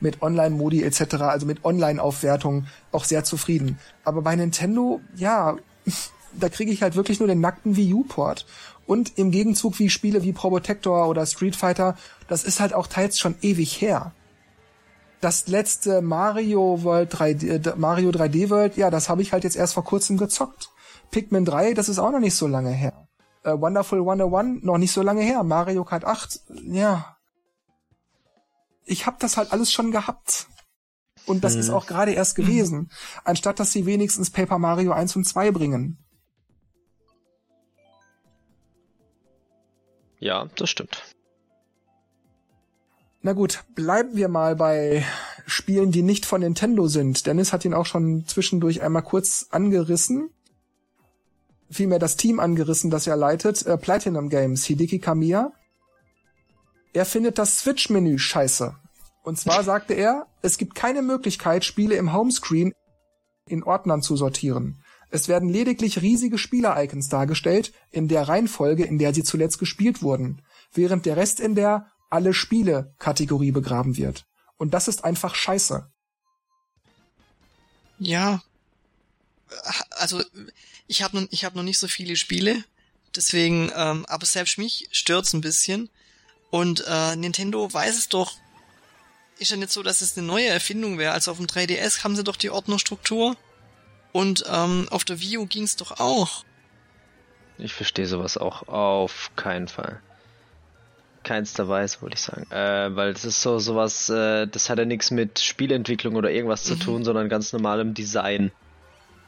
mit Online-Modi etc., also mit Online-Aufwertung, auch sehr zufrieden. Aber bei Nintendo, ja, [LAUGHS] da kriege ich halt wirklich nur den nackten Wii U-Port. Und im Gegenzug wie Spiele wie Probotector oder Street Fighter, das ist halt auch teils schon ewig her. Das letzte Mario World 3D, äh, Mario 3D World, ja, das habe ich halt jetzt erst vor kurzem gezockt. Pikmin 3, das ist auch noch nicht so lange her. Äh, Wonderful 101, noch nicht so lange her. Mario Kart 8, ja. Ich hab das halt alles schon gehabt. Und das ist auch gerade erst gewesen. [CLEARS THROAT] Anstatt dass sie wenigstens Paper Mario 1 und 2 bringen. Ja, das stimmt. Na gut, bleiben wir mal bei Spielen, die nicht von Nintendo sind. Dennis hat ihn auch schon zwischendurch einmal kurz angerissen. Vielmehr das Team angerissen, das er leitet. Äh, Platinum Games, Hideki Kamiya. Er findet das Switch-Menü scheiße. Und zwar sagte er, es gibt keine Möglichkeit, Spiele im Homescreen in Ordnern zu sortieren. Es werden lediglich riesige Spieler-Icons dargestellt, in der Reihenfolge, in der sie zuletzt gespielt wurden, während der Rest in der alle Spiele Kategorie begraben wird. Und das ist einfach scheiße. Ja. Also, ich habe noch, ich hab noch nicht so viele Spiele. Deswegen, ähm, aber selbst mich stört's ein bisschen. Und äh, Nintendo weiß es doch. Ist ja nicht so, dass es eine neue Erfindung wäre. Also auf dem 3DS haben sie doch die Ordnerstruktur. Und ähm, auf der Wii U ging's doch auch. Ich verstehe sowas auch auf keinen Fall. Keinster Weise, wollte ich sagen. Äh, weil das ist so sowas, äh, das hat ja nichts mit Spielentwicklung oder irgendwas zu tun, sondern ganz normalem Design.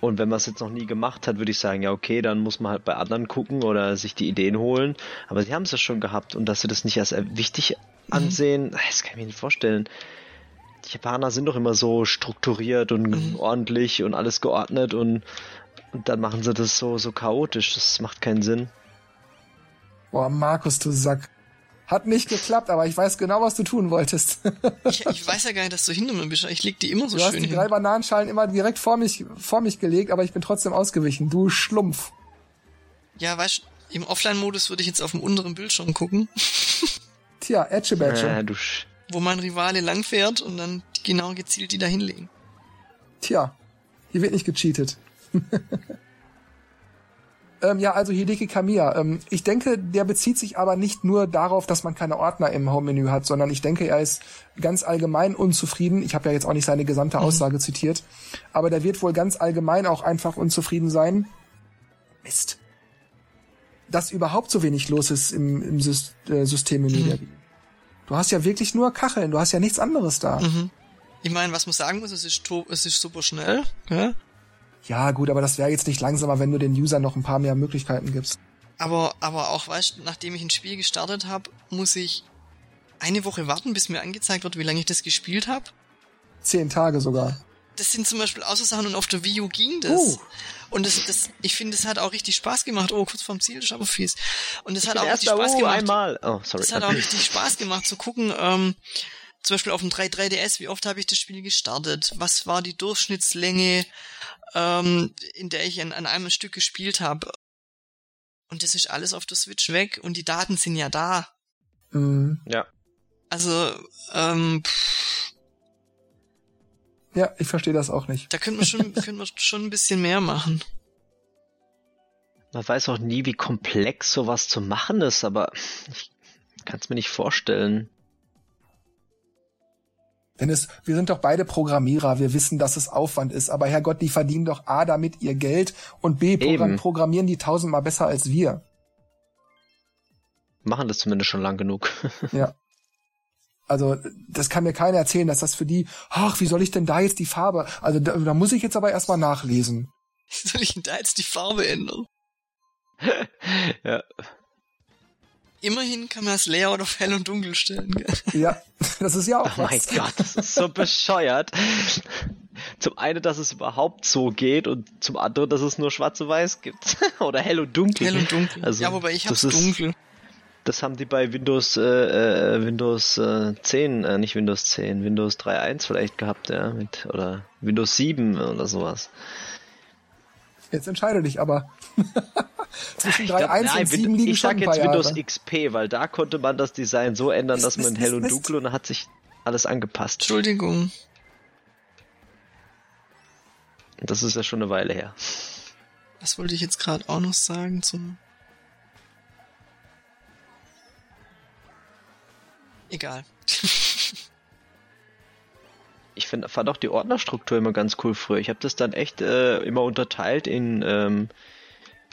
Und wenn man es jetzt noch nie gemacht hat, würde ich sagen, ja okay, dann muss man halt bei anderen gucken oder sich die Ideen holen. Aber sie haben es ja schon gehabt und dass sie das nicht als äh, wichtig ansehen, das kann ich mir nicht vorstellen. Die Japaner sind doch immer so strukturiert und ordentlich und alles geordnet und Und dann machen sie das so, so chaotisch. Das macht keinen Sinn. Boah, Markus, du Sack. Hat nicht geklappt, aber ich weiß genau, was du tun wolltest. [LAUGHS] Ich, ich weiß ja gar nicht, dass du hinter mir bist. Ich leg die immer so du hast schön die hin. drei Bananenschalen immer direkt vor mich, vor mich gelegt, aber ich bin trotzdem ausgewichen. Du Schlumpf. Ja, weißt du, im Offline-Modus würde ich jetzt auf dem unteren Bildschirm gucken, [LAUGHS] Tja, Edge Badge. Äh, du Sch wo mein Rivale langfährt und dann genau gezielt die da hinlegen. Tja, hier wird nicht gecheatet. [LAUGHS] ähm, ja, also Hideki Kamiya. Ähm, ich denke, der bezieht sich aber nicht nur darauf, dass man keine Ordner im Home-Menü hat, sondern ich denke, er ist ganz allgemein unzufrieden. Ich habe ja jetzt auch nicht seine gesamte Aussage zitiert, aber der wird wohl ganz allgemein auch einfach unzufrieden sein. Mist. Dass überhaupt so wenig los ist im, im Sys äh, Systemmenü Wii. Du hast ja wirklich nur Kacheln, du hast ja nichts anderes da. Mhm. Ich meine, was man sagen muss, es ist, es ist super schnell. Ja? Ja, gut, aber das wäre jetzt nicht langsamer, wenn du den Usern noch ein paar mehr Möglichkeiten gibst. Aber, aber auch, weißt du, nachdem ich ein Spiel gestartet habe, muss ich eine Woche warten, bis mir angezeigt wird, wie lange ich das gespielt habe. Zehn Tage sogar. Das sind zum Beispiel auch so Sachen und auf der Wii U ging das. Oh. Und das, das, ich finde, das hat auch richtig Spaß gemacht. Oh, kurz vorm Ziel, das ist aber fies. Und das hat auch richtig mal, Spaß oh, gemacht. einmal. Oh, sorry. Das hat auch richtig Spaß gemacht zu gucken, ähm, zum Beispiel auf dem 3 3DS, wie oft habe ich das Spiel gestartet? Was war die Durchschnittslänge, ähm, in der ich an, an einem Stück gespielt habe? Und das ist alles auf der Switch weg und die Daten sind ja da. Mhm. ja. Also, ähm, pff, Ja, ich verstehe das auch nicht. da könnte man schon, [LAUGHS] könnte man schon ein bisschen mehr machen. Man weiß auch nie, wie komplex sowas zu machen ist, aber ich kann es mir nicht vorstellen. Dennis, wir sind doch beide Programmierer, wir wissen, dass es Aufwand ist, aber Herrgott, die verdienen doch A damit ihr Geld und B Eben. programmieren die tausendmal besser als wir. Machen das zumindest schon lang genug. [LAUGHS] Ja. Also, das kann mir keiner erzählen, dass das für die, ach, wie soll ich denn da jetzt die Farbe? Also, da, da muss ich jetzt aber erstmal nachlesen. Soll ich denn da jetzt die Farbe ändern? [LAUGHS] ja. Immerhin kann man das Layout auf hell und dunkel stellen. Gell? Ja, [LAUGHS] das ist ja auch Oh mein was. Gott, das ist so bescheuert. Zum einen, dass es überhaupt so geht und zum anderen, dass es nur schwarz und weiß gibt. [LAUGHS] Oder hell und dunkel. Hell und dunkel. Also, ja, wobei ich hab's das ist- dunkel. Das haben die bei Windows, äh, äh, Windows äh, 10, äh, nicht Windows 10, Windows 3.1 vielleicht gehabt, ja, mit, oder Windows 7 oder sowas. Jetzt entscheide dich aber. [LAUGHS] Zwischen Ich 3.1 glaub, nein, und Win- 7 liegen ich sag jetzt Windows Jahre. XP, weil da konnte man das Design so ändern, Mist, dass man Mist, hell und dunkel und dann hat sich alles angepasst. Entschuldigung. Und Das ist ja schon eine Weile her. Was wollte ich jetzt gerade auch noch sagen zum. Egal. [LAUGHS] Ich find, fand auch die Ordnerstruktur immer ganz cool früher. Ich habe das dann echt äh, immer unterteilt in ähm,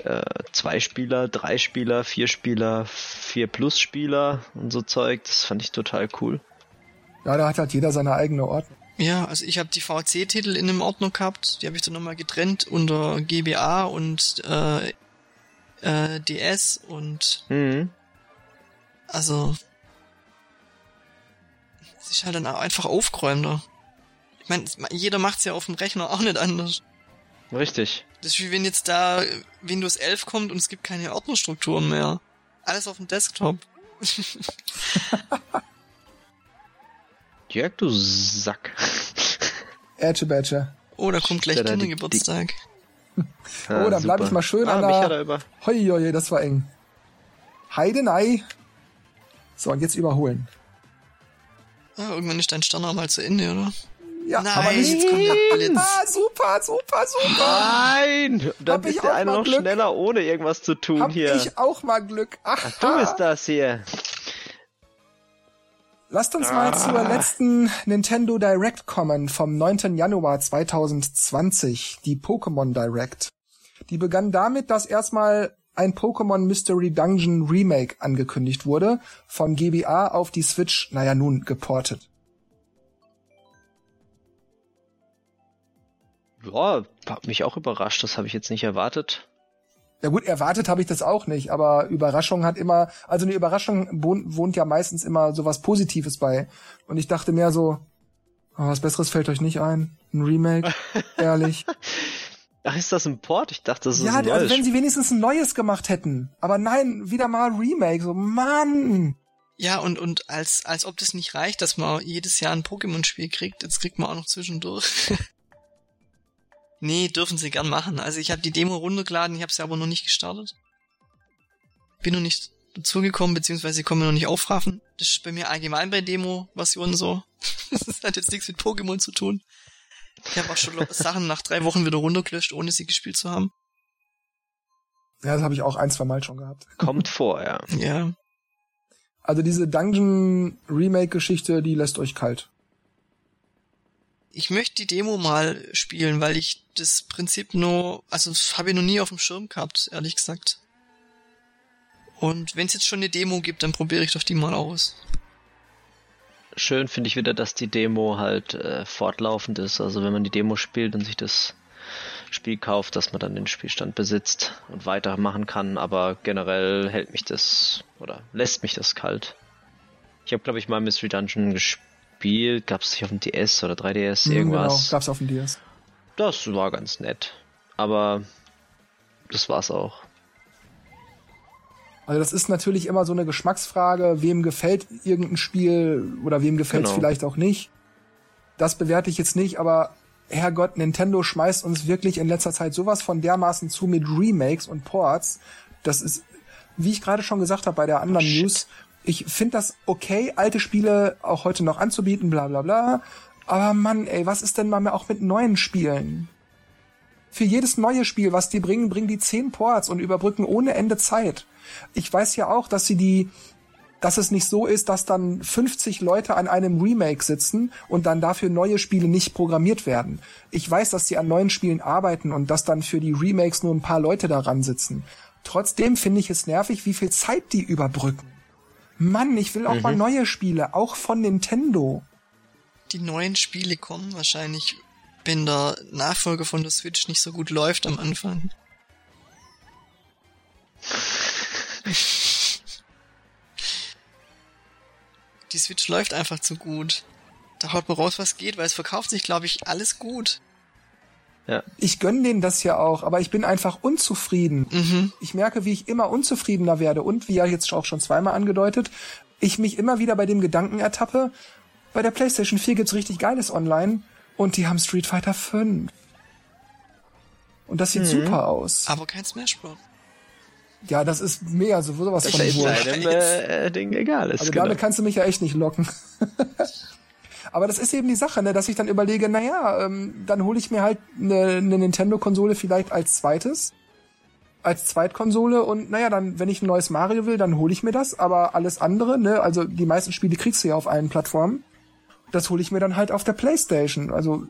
äh, zwei Spieler, drei Spieler, vier Spieler, vier Plus Spieler und so Zeug. Das fand ich total cool. Ja, da hat halt jeder seine eigene Ordnung. Ja, also ich habe die VC-Titel in einem Ordner gehabt, die habe ich dann nochmal getrennt unter GBA und äh, äh, DS und Mhm. also es ist halt dann auch einfach aufgeräumter. Ich meine, jeder macht's ja auf dem Rechner auch nicht anders. Richtig. Das ist wie wenn jetzt da Windows 11 kommt und es gibt keine Ordnerstrukturen mehr. Alles auf dem Desktop. [LAUGHS] Jörg, du Sack. Edge Badge. Oh, da kommt gleich Kindergeburtstag. Ah, Oh, dann bleib ich mal schön ah, an mich der- er. Hoi, hoi, das war eng. Heidenei. So, und jetzt überholen. Ah, irgendwann ist dein Stern auch mal zu Ende, oder? Ja, Nein, aber nicht. jetzt kommt der Blitz. Ah, super, super, super. Nein! Dann Hab ich ist der auch eine mal noch Glück. schneller, ohne irgendwas zu tun Hab hier. ich auch mal Glück. Ach, Ach, du bist das hier. Lasst uns mal Ah. zur letzten Nintendo Direct kommen vom 9. Januar 2020, die Pokémon Direct. Die begann damit, dass erstmal ein Pokémon Mystery Dungeon Remake angekündigt wurde, von GBA auf die Switch, naja nun, geportet. Ja, hat mich auch überrascht, das habe ich jetzt nicht erwartet. Ja gut, erwartet habe ich das auch nicht, aber Überraschung hat immer, also eine Überraschung wohnt, wohnt ja meistens immer sowas Positives bei. Und ich dachte mir so, oh, was Besseres fällt euch nicht ein? Ein Remake? [LAUGHS] Ehrlich? Ach, ist das ein Port? Ich dachte, das ist ja, ein neues also wenn sie wenigstens ein neues gemacht hätten. Aber nein, wieder mal Remake. So, Mann. Ja, und, und als, als ob das nicht reicht, dass man jedes Jahr ein Pokémon-Spiel kriegt, jetzt kriegt man auch noch zwischendurch. [LAUGHS] nee, dürfen sie gern machen. Also ich habe die Demo runtergeladen, ich habe sie aber noch nicht gestartet. Bin noch nicht dazugekommen, beziehungsweise kommen noch nicht aufraffen. Das ist bei mir allgemein bei Demo-Versionen so. [LAUGHS] das hat jetzt nichts mit Pokémon zu tun. Ich habe auch schon Sachen nach drei Wochen wieder runtergelöscht, ohne sie gespielt zu haben. Ja, das habe ich auch ein, zwei Mal schon gehabt. Kommt vor, ja. Ja. Also diese Dungeon Remake-Geschichte, die lässt euch kalt. Ich möchte die Demo mal spielen, weil ich das Prinzip nur, also habe ich noch nie auf dem Schirm gehabt, ehrlich gesagt. Und wenn es jetzt schon eine Demo gibt, dann probiere ich doch die mal aus. Schön finde ich wieder, dass die Demo halt äh, fortlaufend ist. Also wenn man die Demo spielt und sich das Spiel kauft, dass man dann den Spielstand besitzt und weitermachen kann. Aber generell hält mich das oder lässt mich das kalt. Ich habe glaube ich mal Mystery Dungeon gespielt. Gab es nicht auf dem DS oder 3DS Mhm, irgendwas? Genau, gab's auf dem DS. Das war ganz nett. Aber das war's auch. Also das ist natürlich immer so eine Geschmacksfrage, wem gefällt irgendein Spiel oder wem gefällt es Genau. vielleicht auch nicht. Das bewerte ich jetzt nicht, aber Herrgott, Nintendo schmeißt uns wirklich in letzter Zeit sowas von dermaßen zu mit Remakes und Ports. Das ist, wie ich gerade schon gesagt habe bei der anderen Shit. News, ich finde das okay, alte Spiele auch heute noch anzubieten, bla bla bla. Aber Mann, ey, was ist denn mal mehr auch mit neuen Spielen? Für jedes neue Spiel, was die bringen, bringen die 10 Ports und überbrücken ohne Ende Zeit. Ich weiß ja auch, dass sie die, dass es nicht so ist, dass dann 50 Leute an einem Remake sitzen und dann dafür neue Spiele nicht programmiert werden. Ich weiß, dass sie an neuen Spielen arbeiten und dass dann für die Remakes nur ein paar Leute daran sitzen. Trotzdem finde ich es nervig, wie viel Zeit die überbrücken. Mann, ich will auch mal neue Spiele, auch von Nintendo. Die neuen Spiele kommen wahrscheinlich, wenn der Nachfolger von der Switch nicht so gut läuft am Anfang. Die Switch läuft einfach zu gut. Da haut man raus, was geht, weil es verkauft sich, glaube ich, alles gut. Ja. Ich gönn denen das ja auch, aber ich bin einfach unzufrieden. Mhm. Ich merke, wie ich immer unzufriedener werde und wie ja jetzt auch schon zweimal angedeutet, ich mich immer wieder bei dem Gedanken ertappe, bei der PlayStation 4 gibt's richtig geiles online und die haben Street Fighter 5. Und das sieht super aus. Aber kein Smash Bros. Ja, das ist mega so sowas Das von einem äh, Ding egal ist. Also genau. damit kannst du mich ja echt nicht locken. [LAUGHS] Aber das ist eben die Sache, ne, dass ich dann überlege, naja, ähm, dann hole ich mir halt eine, eine Nintendo-Konsole vielleicht als zweites, als Zweitkonsole und naja, dann, wenn ich ein neues Mario will, dann hole ich mir das, aber alles andere, ne, also die meisten Spiele kriegst du ja auf allen Plattformen, das hole ich mir dann halt auf der Playstation. Also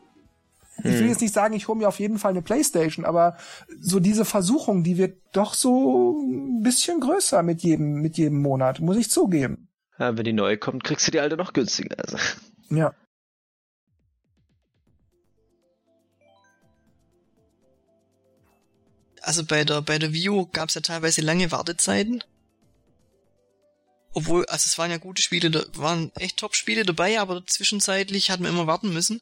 ich will jetzt nicht sagen, ich hole mir auf jeden Fall eine Playstation, aber so diese Versuchung, die wird doch so ein bisschen größer mit jedem, mit jedem Monat, muss ich zugeben. ja, wenn die neue kommt, kriegst du die alte noch günstiger. Also. Ja. Also bei der, bei der View gab es ja teilweise lange Wartezeiten. Obwohl, also es waren ja gute Spiele, da waren echt Top-Spiele dabei, aber zwischenzeitlich hat man immer warten müssen.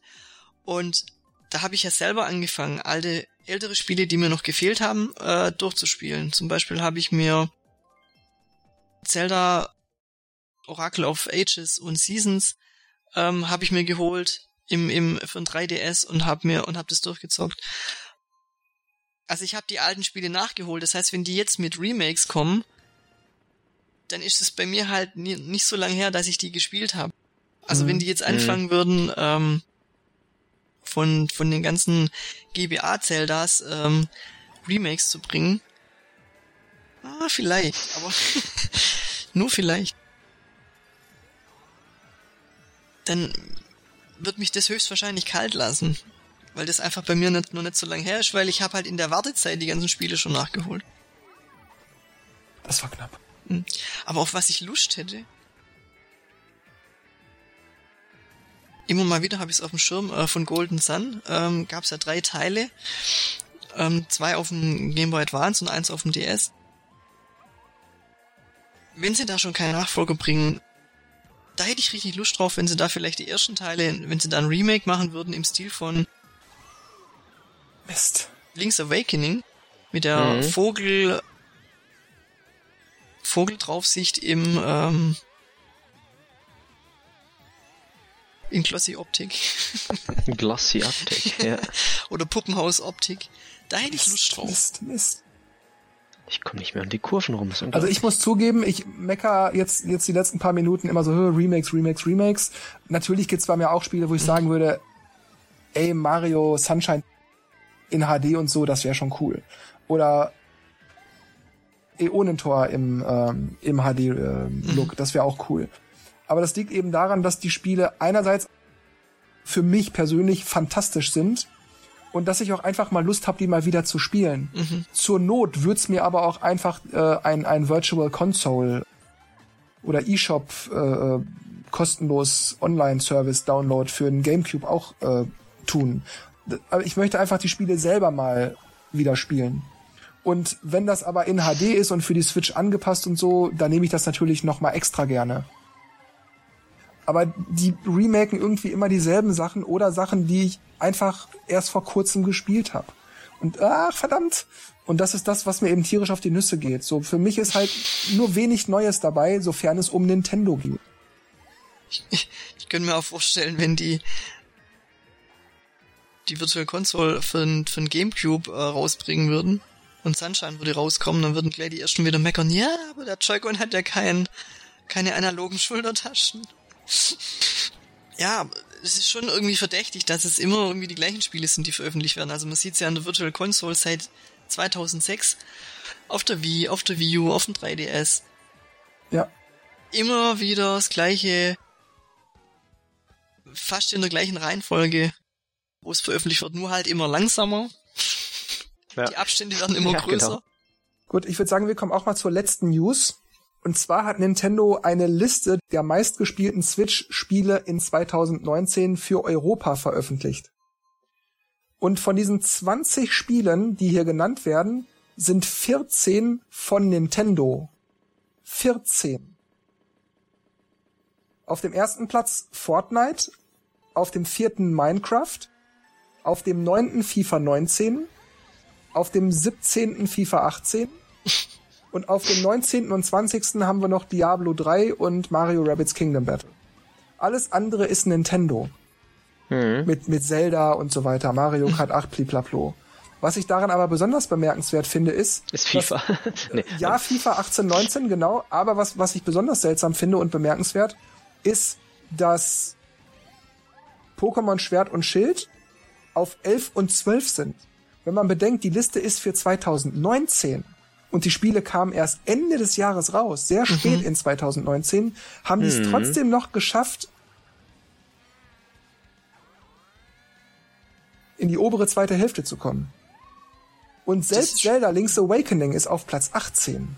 Und da habe ich ja selber angefangen, alte, ältere Spiele, die mir noch gefehlt haben, äh, durchzuspielen. Zum Beispiel habe ich mir Zelda Oracle of Ages und Seasons ähm, habe ich mir geholt im, im für ein 3DS und habe mir und habe das durchgezockt. Also ich habe die alten Spiele nachgeholt. Das heißt, wenn die jetzt mit Remakes kommen, dann ist es bei mir halt nie, nicht so lange her, dass ich die gespielt habe. Also Mhm. wenn die jetzt anfangen würden, ähm, von, von den ganzen GBA-Zeldas ähm, Remakes zu bringen, ah, vielleicht, aber [LAUGHS] nur vielleicht. Dann wird mich das höchstwahrscheinlich kalt lassen. Weil das einfach bei mir nicht, noch nicht so lange her ist, weil ich habe halt in der Wartezeit die ganzen Spiele schon nachgeholt. Das war knapp. Aber auf was ich Lust hätte. Immer mal wieder habe ich es auf dem Schirm äh, von Golden Sun. Ähm, Gab es ja drei Teile. Ähm, zwei auf dem Game Boy Advance und eins auf dem DS. Wenn sie da schon keinen Nachfolger bringen, da hätte ich richtig Lust drauf, wenn sie da vielleicht die ersten Teile, wenn sie da ein Remake machen würden im Stil von Mist. Link's Awakening mit der Mhm. Vogel Vogeldraufsicht im ähm, in Glossy Optik [LAUGHS] Glossy Optik, ja. [LAUGHS] oder Puppenhaus Optik. Da hätte ich Lust drauf. Mist, Mist. Ich komme nicht mehr um die Kurven rum. Also ich muss zugeben, ich mecker jetzt, jetzt die letzten paar Minuten immer so, "Hö, Remakes, Remakes, Remakes. Natürlich gibt's bei mir auch Spiele, wo ich sagen würde, ey, Mario Sunshine in HD und so, das wäre schon cool. Oder Äonentor im, ähm, im HD-Look, das wäre auch cool. Aber das liegt eben daran, dass die Spiele einerseits für mich persönlich fantastisch sind und dass ich auch einfach mal Lust habe, die mal wieder zu spielen. Zur Not würd's mir aber auch einfach äh, ein, ein Virtual Console oder eShop äh, äh, kostenlos Online-Service Download für den GameCube auch äh, tun. Aber ich möchte einfach die Spiele selber mal wieder spielen. Und wenn das aber in HD ist und für die Switch angepasst und so, dann nehme ich das natürlich noch mal extra gerne. Aber die remaken irgendwie immer dieselben Sachen oder Sachen, die ich einfach erst vor kurzem gespielt habe. Und ach, verdammt. Und das ist das, was mir eben tierisch auf die Nüsse geht. So, für mich ist halt nur wenig Neues dabei, sofern es um Nintendo geht. Ich, ich könnte mir auch vorstellen, wenn die die Virtual Console für ein, für ein Gamecube äh, rausbringen würden und Sunshine würde rauskommen, dann würden gleich die ersten wieder meckern, ja, aber der Joy-Con hat ja kein, keine analogen Schultertaschen. Ja, aber es ist schon irgendwie verdächtig, dass es immer irgendwie die gleichen Spiele sind, die veröffentlicht werden. Also man sieht es ja an der Virtual Console seit 2006 auf der Wii, auf der Wii U, auf dem 3DS. Ja. Immer wieder das gleiche, fast in der gleichen Reihenfolge, wo es veröffentlicht wird, nur halt immer langsamer. Ja. Die Abstände werden immer Ja, größer. genau. Gut, ich würde sagen, wir kommen auch mal zur letzten News. Und zwar hat Nintendo eine Liste der meistgespielten Switch-Spiele in 2019 für Europa veröffentlicht. Und von diesen 20 Spielen, die hier genannt werden, sind 14 von Nintendo. 14. Auf dem ersten Platz Fortnite, auf dem vierten Minecraft, auf dem neunten FIFA 19, auf dem 17. FIFA 18 und auf dem 19. und 20. haben wir noch Diablo 3 und Mario Rabbits Kingdom Battle. Alles andere ist Nintendo. Mhm. Mit, mit Zelda und so weiter, Mario Kart 8, bliblablo. Was ich daran aber besonders bemerkenswert finde, ist, Ist dass- FIFA. [LAUGHS] nee. ja, FIFA 18, 19, genau. Aber was, was ich besonders seltsam finde und bemerkenswert, ist, dass Pokémon Schwert und Schild auf 11 und 12 sind. Wenn man bedenkt, die Liste ist für 2019 und die Spiele kamen erst Ende des Jahres raus, sehr spät in 2019, haben die es trotzdem noch geschafft, in die obere zweite Hälfte zu kommen. Und selbst Zelda Link's Awakening ist auf Platz 18.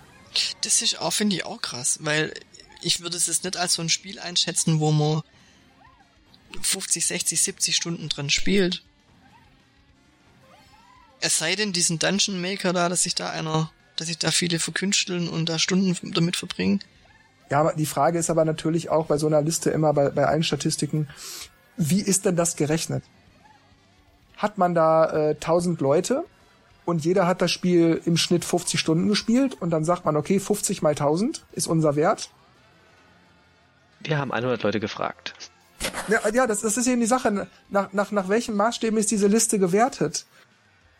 Das ist auch, finde ich auch krass, weil ich würde es jetzt nicht als so ein Spiel einschätzen, wo man 50, 60, 70 Stunden dran spielt. Es sei denn, diesen Dungeon Maker da, dass sich da einer, dass sich da viele verkünsteln und da Stunden damit verbringen. Ja, aber die Frage ist aber natürlich auch bei so einer Liste immer bei, bei allen Statistiken, wie ist denn das gerechnet? Hat man da äh, 1000 Leute und jeder hat das Spiel im Schnitt 50 Stunden gespielt und dann sagt man, okay, 50 mal 1000 ist unser Wert. Wir haben 100 Leute gefragt. Ja, ja das, das ist eben die Sache. Nach, nach, nach welchen Maßstäben ist diese Liste gewertet?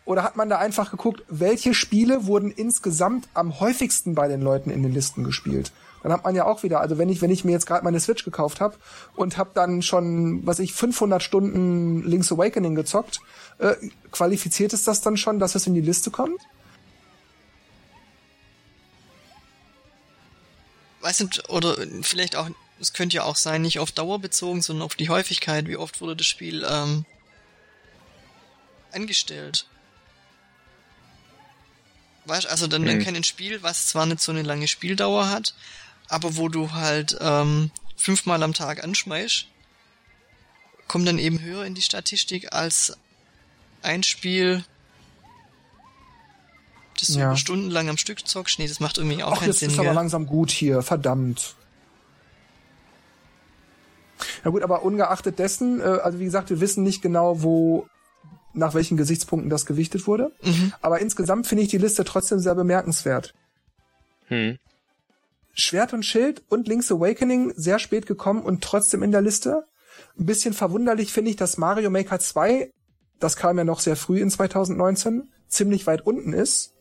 Oder hat man da einfach geguckt, welche Spiele wurden insgesamt am häufigsten bei den Leuten in den Listen gespielt? Dann hat man ja auch wieder, also wenn ich wenn ich mir jetzt gerade meine Switch gekauft habe und habe dann schon, was ich 500 Stunden Link's Awakening gezockt, äh, qualifiziert es das dann schon, dass es in die Liste kommt? Weiß nicht, oder vielleicht auch, es könnte ja auch sein, nicht auf Dauer bezogen, sondern auf die Häufigkeit. Wie oft wurde das Spiel ähm, angestellt? Weißt also dann, dann Hm. kann ein Spiel, was zwar nicht so eine lange Spieldauer hat, aber wo du halt ähm, fünfmal am Tag anschmeißt, kommt dann eben höher in die Statistik als ein Spiel, das du Ja. über stundenlang am Stück zockst. Nee, das macht irgendwie auch Ach, keinen jetzt Sinn. ist aber gell? langsam gut hier, verdammt. Na gut, aber ungeachtet dessen, äh, also wie gesagt, wir wissen nicht genau, wo nach welchen Gesichtspunkten das gewichtet wurde. Mhm. Aber insgesamt finde ich die Liste trotzdem sehr bemerkenswert. Hm. Schwert und Schild und Link's Awakening sehr spät gekommen und trotzdem in der Liste. Ein bisschen verwunderlich finde ich, dass Mario Maker 2, das kam ja noch sehr früh in 2019, ziemlich weit unten ist.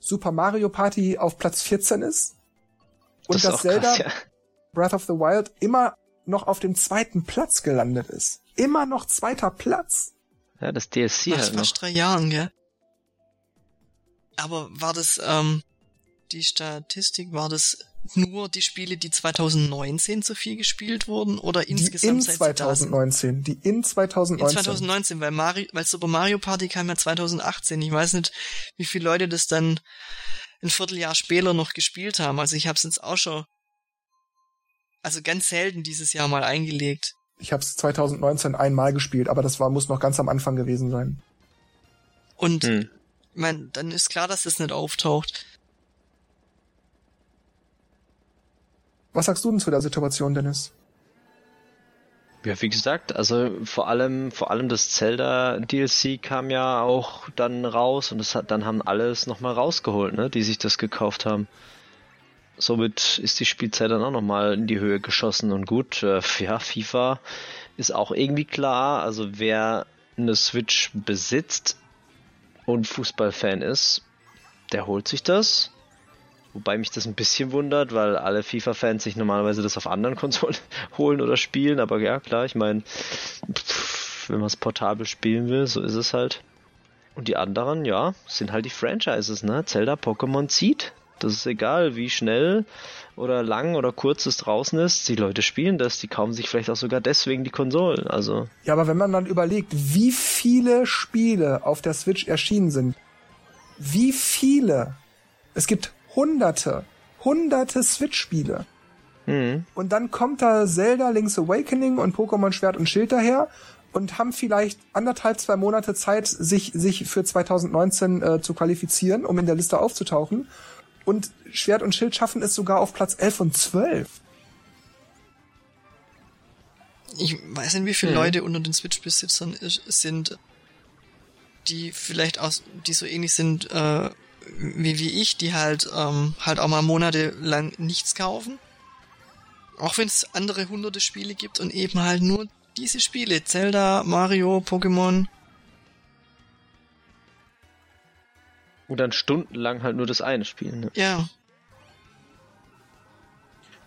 Super Mario Party auf Platz 14 ist. Und Das dass Zelda krass, ja. Breath of the Wild immer noch auf dem zweiten Platz gelandet ist. Immer noch zweiter Platz. Ja, das DLC Nach halt noch. fast drei Jahren, gell? Aber war das, ähm, die Statistik, war das nur die Spiele, die 2019 so viel gespielt wurden oder Die insgesamt in seit sie da sind? 2019. Die in In 2019. 2019, weil Mario, weil Super Mario Party kam ja 2018. Ich weiß nicht, wie viele Leute das dann ein Vierteljahr später noch gespielt haben. Also ich habe es jetzt auch schon, also ganz selten dieses Jahr mal eingelegt. Ich habe es 2019 einmal gespielt, aber das war muss noch ganz am Anfang gewesen sein. Und Hm. ich mein, dann ist klar, dass das nicht auftaucht. Was sagst du denn zu der Situation, Dennis? Ja, wie gesagt, also vor allem, vor allem das Zelda DLC kam ja auch dann raus und das hat, dann haben alles nochmal rausgeholt, ne, die sich das gekauft haben. Somit ist die Spielzeit dann auch nochmal in die Höhe geschossen und gut, äh, ja, FIFA ist auch irgendwie klar, also wer eine Switch besitzt und Fußballfan ist, der holt sich das. Wobei mich das ein bisschen wundert, weil alle FIFA-Fans sich normalerweise das auf anderen [LAUGHS] Konsolen holen oder spielen. Aber ja, klar, ich meine, wenn man es portabel spielen will, so ist es halt. Und die anderen, ja, sind halt die Franchises, ne? Zelda, Pokémon zieht. Das ist egal, wie schnell oder lang oder kurz es draußen ist. Die Leute spielen das, die kaufen sich vielleicht auch sogar deswegen die Konsolen. Also, Ja, aber wenn man dann überlegt, wie viele Spiele auf der Switch erschienen sind, wie viele, es gibt hunderte, hunderte Switch-Spiele. hm, Und dann kommt da Zelda, Link's Awakening und Pokémon Schwert und Schild daher und haben vielleicht anderthalb, zwei Monate Zeit, sich, sich für 2019 äh, zu qualifizieren, um in der Liste aufzutauchen. Und Schwert und Schild schaffen es sogar auf Platz 11 und 12. Ich weiß nicht, wie viele Mhm. Leute unter den Switch-Besitzern sind, die vielleicht aus, die so ähnlich sind äh, wie, wie ich, die halt ähm, halt auch mal monatelang nichts kaufen. Auch wenn es andere hunderte Spiele gibt und eben halt nur diese Spiele. Zelda, Mario, Pokémon. Und dann stundenlang halt nur das eine spielen. Ne? Ja,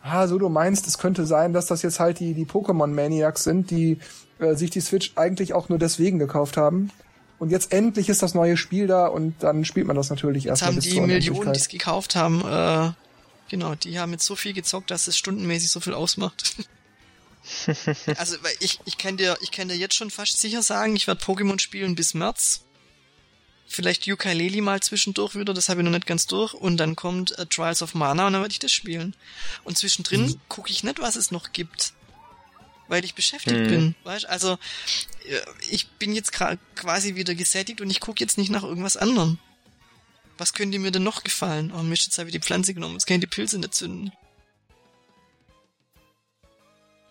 Ah, so du meinst, es könnte sein, dass das jetzt halt die, die Pokémon-Maniacs sind, die äh, sich die Switch eigentlich auch nur deswegen gekauft haben. Und jetzt endlich ist das neue Spiel da und dann spielt man das natürlich jetzt erstmal haben bis die Millionen, die es gekauft haben, äh, genau, die haben jetzt so viel gezockt, dass es stundenmäßig so viel ausmacht. [LAUGHS] also, weil ich, ich kann dir, ich kann dir jetzt schon fast sicher sagen, ich werde Pokémon spielen bis März. Vielleicht Yooka-Laylee mal zwischendurch wieder, das habe ich noch nicht ganz durch. Und dann kommt äh, Trials of Mana und dann werde ich das spielen. Und zwischendrin Mhm. gucke ich nicht, was es noch gibt. Weil ich beschäftigt Mhm. bin. Weißt? Also, äh, ich bin jetzt quasi wieder gesättigt und ich gucke jetzt nicht nach irgendwas anderem. Was könnte mir denn noch gefallen? Oh Mist, jetzt habe ich die Pflanze genommen, jetzt kann ich die Pilze nicht zünden.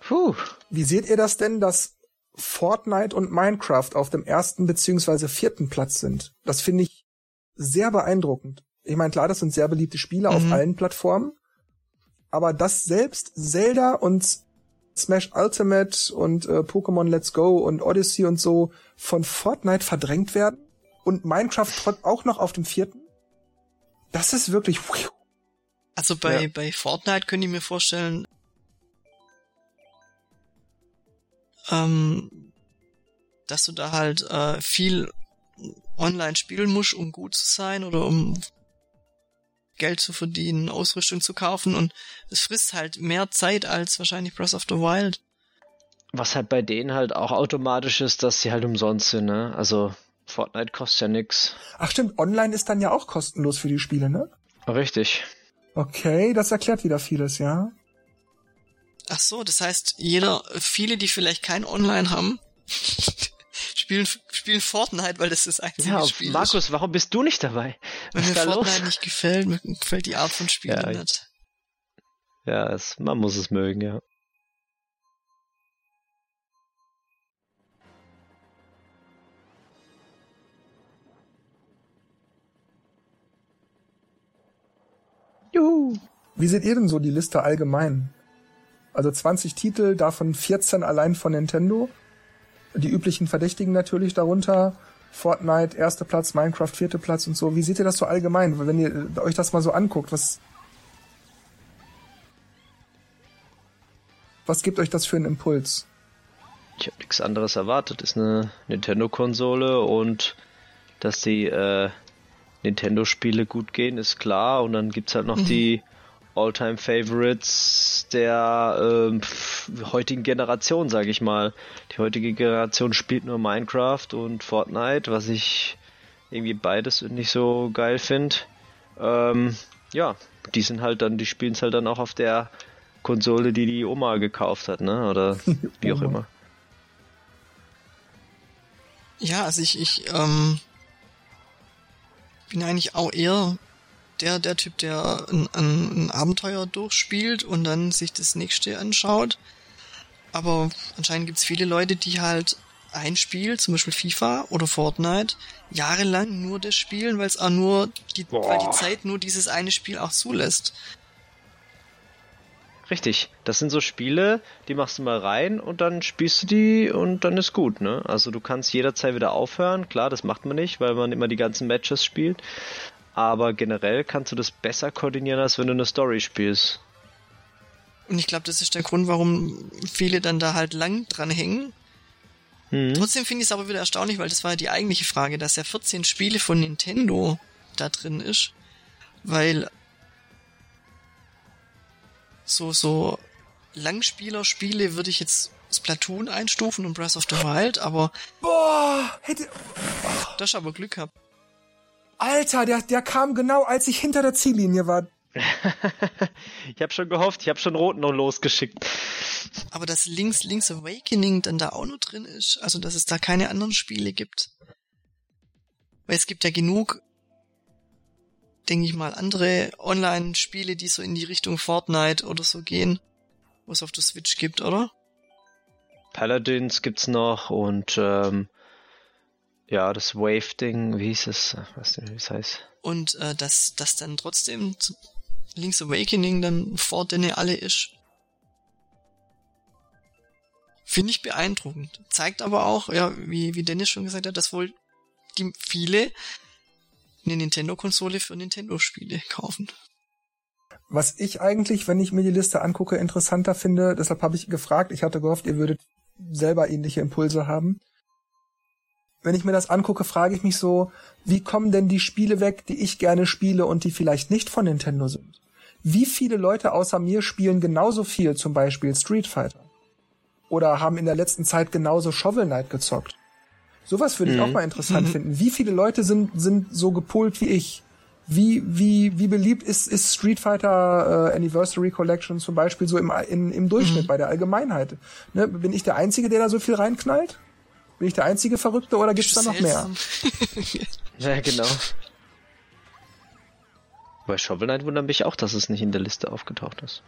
Puh. Wie seht ihr das denn, dass Fortnite und Minecraft auf dem ersten beziehungsweise vierten Platz sind? Das finde ich sehr beeindruckend. Ich meine, klar, das sind sehr beliebte Spiele auf Mhm. allen Plattformen. Aber dass selbst Zelda und Smash Ultimate und äh, Pokémon Let's Go und Odyssey und so von Fortnite verdrängt werden und Minecraft auch noch auf dem vierten, das ist wirklich Also bei, Ja. bei Fortnite könnte ich mir vorstellen, ähm, dass du da halt äh, viel online spielen musst, um gut zu sein oder um Geld zu verdienen, Ausrüstung zu kaufen und es frisst halt mehr Zeit als wahrscheinlich Breath of the Wild. Was halt bei denen halt auch automatisch ist, dass sie halt umsonst sind, ne? Also Fortnite kostet ja nix. Ach stimmt, online ist dann ja auch kostenlos für die Spiele, ne? Richtig. Okay, das erklärt wieder vieles, ja. Ach so, das heißt, jeder, viele, die vielleicht kein Online haben, [LAUGHS] spielen, spielen Fortnite, weil das das einzige ja, Spiel Markus, ist. Markus, warum bist du nicht dabei? Wenn Was mir Fortnite los? nicht gefällt, mir gefällt die Art von Spielen ja, nicht. Ja, es, man muss es mögen, ja. Juhu. Wie seht ihr denn so die Liste allgemein? Also 20 Titel, davon 14 allein von Nintendo. Die üblichen Verdächtigen natürlich darunter. Fortnite, erster Platz, Minecraft, vierter Platz und so. Wie seht ihr das so allgemein? Wenn ihr euch das mal so anguckt, was, was gibt euch das für einen Impuls? Ich habe nichts anderes erwartet. Ist eine Nintendo-Konsole und dass die äh, Nintendo-Spiele gut gehen, ist klar. Und dann gibt's halt noch mhm. die All-Time-Favorites der äh, heutigen Generation, sage ich mal. Die heutige Generation spielt nur Minecraft und Fortnite, was ich irgendwie beides nicht so geil finde. Ähm, ja, die sind halt dann, die spielen es halt dann auch auf der Konsole, die die Oma gekauft hat, ne? Oder [LAUGHS] wie auch immer. Ja, also ich, ich ähm, bin eigentlich auch eher der, der Typ, der ein, ein, ein Abenteuer durchspielt und dann sich das nächste anschaut. Aber anscheinend gibt's viele Leute, die halt ein Spiel, zum Beispiel FIFA oder Fortnite, jahrelang nur das spielen, weil es auch nur die, weil die Zeit nur dieses eine Spiel auch zulässt. Richtig, das sind so Spiele, die machst du mal rein und dann spielst du die und dann ist gut, ne? Also du kannst jederzeit wieder aufhören, klar, das macht man nicht, weil man immer die ganzen Matches spielt, aber generell kannst du das besser koordinieren, als wenn du eine Story spielst. Und ich glaube, das ist der Grund, warum viele dann da halt lang dran hängen. Mhm. Trotzdem finde ich es aber wieder erstaunlich, weil das war ja die eigentliche Frage, dass ja 14 Spiele von Nintendo da drin ist. Weil so, so Langspieler-Spiele würde ich jetzt Splatoon einstufen und Breath of the Wild, aber. Boah, hätte. Oh. Das aber Glück gehabt. Alter, der, der kam genau, als ich hinter der Ziellinie war. [LAUGHS] ich habe schon gehofft, ich habe schon Rot noch losgeschickt. Aber dass Links, Links Awakening dann da auch noch drin ist, also dass es da keine anderen Spiele gibt. Weil es gibt ja genug denke ich mal, andere Online-Spiele, die so in die Richtung Fortnite oder so gehen, wo es auf der Switch gibt, oder? Paladins gibt's noch und ähm, ja, das Wave-Ding, wie hieß es? Was denn, wie es heißt? Und äh, dass das dann trotzdem Link's Awakening dann vor denen alle ist. Finde ich beeindruckend. Zeigt aber auch, ja, wie, wie Dennis schon gesagt hat, dass wohl die viele eine Nintendo-Konsole für Nintendo-Spiele kaufen. Was ich eigentlich, wenn ich mir die Liste angucke, interessanter finde, deshalb habe ich gefragt, ich hatte gehofft, ihr würdet selber ähnliche Impulse haben. Wenn ich mir das angucke, frage ich mich so, wie kommen denn die Spiele weg, die ich gerne spiele und die vielleicht nicht von Nintendo sind? Wie viele Leute außer mir spielen genauso viel, zum Beispiel Street Fighter? Oder haben in der letzten Zeit genauso Shovel Knight gezockt? Sowas würde ich mhm. auch mal interessant mhm. [LAUGHS] finden. Wie viele Leute sind, sind so gepolt wie ich? Wie, wie, wie beliebt ist, ist Street Fighter äh, Anniversary Collection zum Beispiel so im, in, im Durchschnitt mhm. bei der Allgemeinheit? Ne? Bin ich der Einzige, der da so viel reinknallt? Bin ich der einzige Verrückte oder gibt's da noch mehr? [LAUGHS] ja, genau. Bei Shovel Knight wundert mich auch, dass es nicht in der Liste aufgetaucht ist.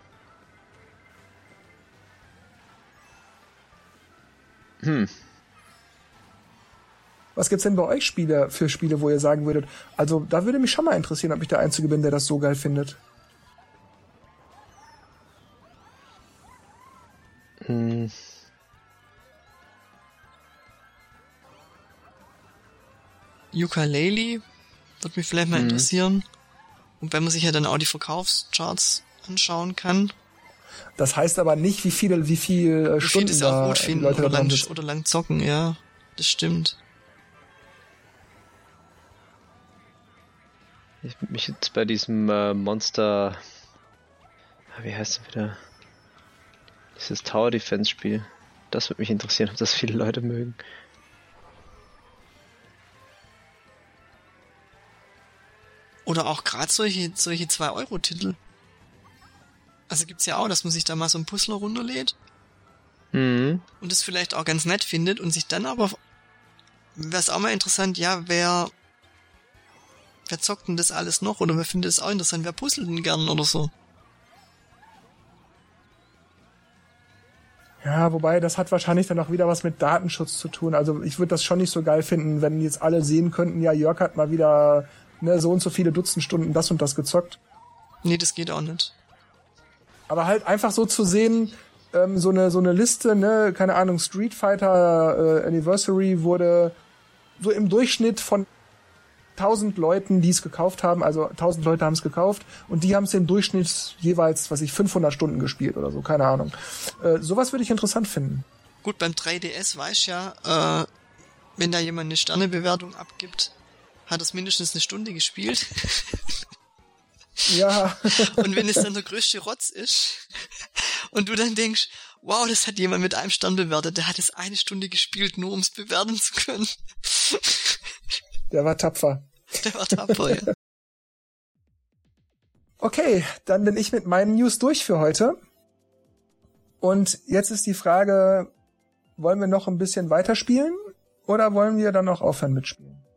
Hm. Was gibt's denn bei euch Spiele für Spiele, wo ihr sagen würdet, also da würde mich schon mal interessieren, ob ich der Einzige bin, der das so geil findet? Hm. Ukulele würde mich vielleicht mal mhm. interessieren. Und wenn man sich ja dann auch die Verkaufscharts anschauen kann. Das heißt aber nicht, wie viele, wie viel äh, wie Stunden viel da gut finden Leute oder lang, oder lang zocken, ja. Das stimmt. Ich mich jetzt bei diesem äh, Monster. Ah, wie heißt es wieder? Dieses Tower Defense Spiel. Das würde mich interessieren, ob das viele Leute mögen. Oder auch gerade solche, solche 2-Euro-Titel. Also gibt's ja auch, dass man sich da mal so ein Puzzler runterlädt. Mhm. Und es vielleicht auch ganz nett findet und sich dann aber, wäre es auch mal interessant, ja, wer wer zockt denn das alles noch? Oder wer findet es auch interessant? Wer puzzelt denn gern oder so? Ja, wobei, das hat wahrscheinlich dann auch wieder was mit Datenschutz zu tun. Also ich würde das schon nicht so geil finden, wenn jetzt alle sehen könnten, ja, Jörg hat mal wieder ne, so und so viele Dutzend Stunden das und das gezockt. Nee, das geht auch nicht. Aber halt einfach so zu sehen, ähm, so eine so eine Liste, ne, keine Ahnung, Street Fighter äh, Anniversary wurde so im Durchschnitt von 1000 Leuten, die es gekauft haben, also 1000 Leute haben es gekauft und die haben es im Durchschnitt jeweils, was ich 500 Stunden gespielt oder so, keine Ahnung. Äh, sowas würde ich interessant finden. Gut, beim 3DS weiß ja, äh, wenn da jemand eine Sternebewertung abgibt, hat es mindestens eine Stunde gespielt. Ja. und wenn es dann der größte Rotz ist und du dann denkst, wow, das hat jemand mit einem Stern bewertet, der hat es eine Stunde gespielt, nur um es bewerten zu können. Der war tapfer. Der war tapfer, ja. Okay, dann bin ich mit meinen News durch für heute. Und jetzt ist die Frage, wollen wir noch ein bisschen weiterspielen oder wollen wir dann noch aufhören mitspielen?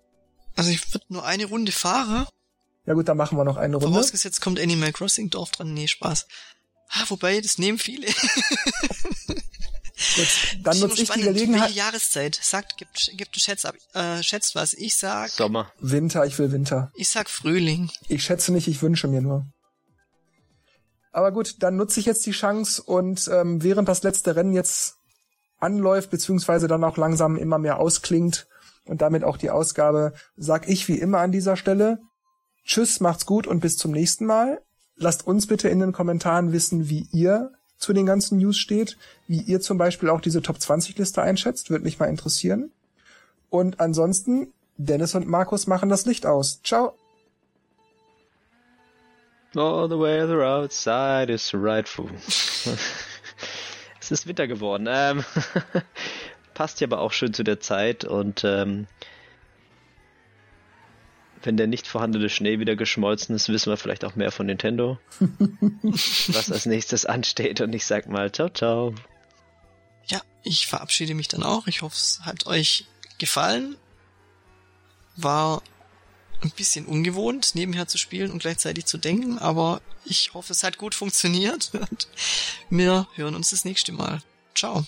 Also ich würde nur eine Runde fahren. Ja gut, dann machen wir noch eine Runde. Vorausgesetzt kommt Animal Crossing Dorf dran. Nee, Spaß. Ah, wobei, das nehmen viele. Gut, dann nutze ich die Gelegenheit. Welche Jahreszeit? Sagt, gibt, gibt Schätz ab, äh, schätzt was. Ich sag. Sommer. Winter, ich will Winter. Ich sag Frühling. Ich schätze nicht, ich wünsche mir nur. Aber gut, dann nutze ich jetzt die Chance und ähm, während das letzte Rennen jetzt anläuft, beziehungsweise dann auch langsam immer mehr ausklingt und damit auch die Ausgabe, sag ich wie immer an dieser Stelle. Tschüss, macht's gut und bis zum nächsten Mal. Lasst uns bitte in den Kommentaren wissen, wie ihr zu den ganzen News steht, wie ihr zum Beispiel auch diese Top 20 Liste einschätzt, würde mich mal interessieren. Und ansonsten, Dennis und Markus machen das Licht aus. Ciao. All the weather outside is rightful. [LAUGHS] es ist Winter geworden. Ähm, [LAUGHS] passt ja aber auch schön zu der Zeit und ähm, wenn der nicht vorhandene Schnee wieder geschmolzen ist, wissen wir vielleicht auch mehr von Nintendo. [LAUGHS] was als nächstes ansteht. Und ich sag mal, ciao, ciao. Ja, ich verabschiede mich dann auch. Ich hoffe, es hat euch gefallen. War ein bisschen ungewohnt, nebenher zu spielen und gleichzeitig zu denken, aber ich hoffe, es hat gut funktioniert. [LAUGHS] Und wir hören uns das nächste Mal. Ciao.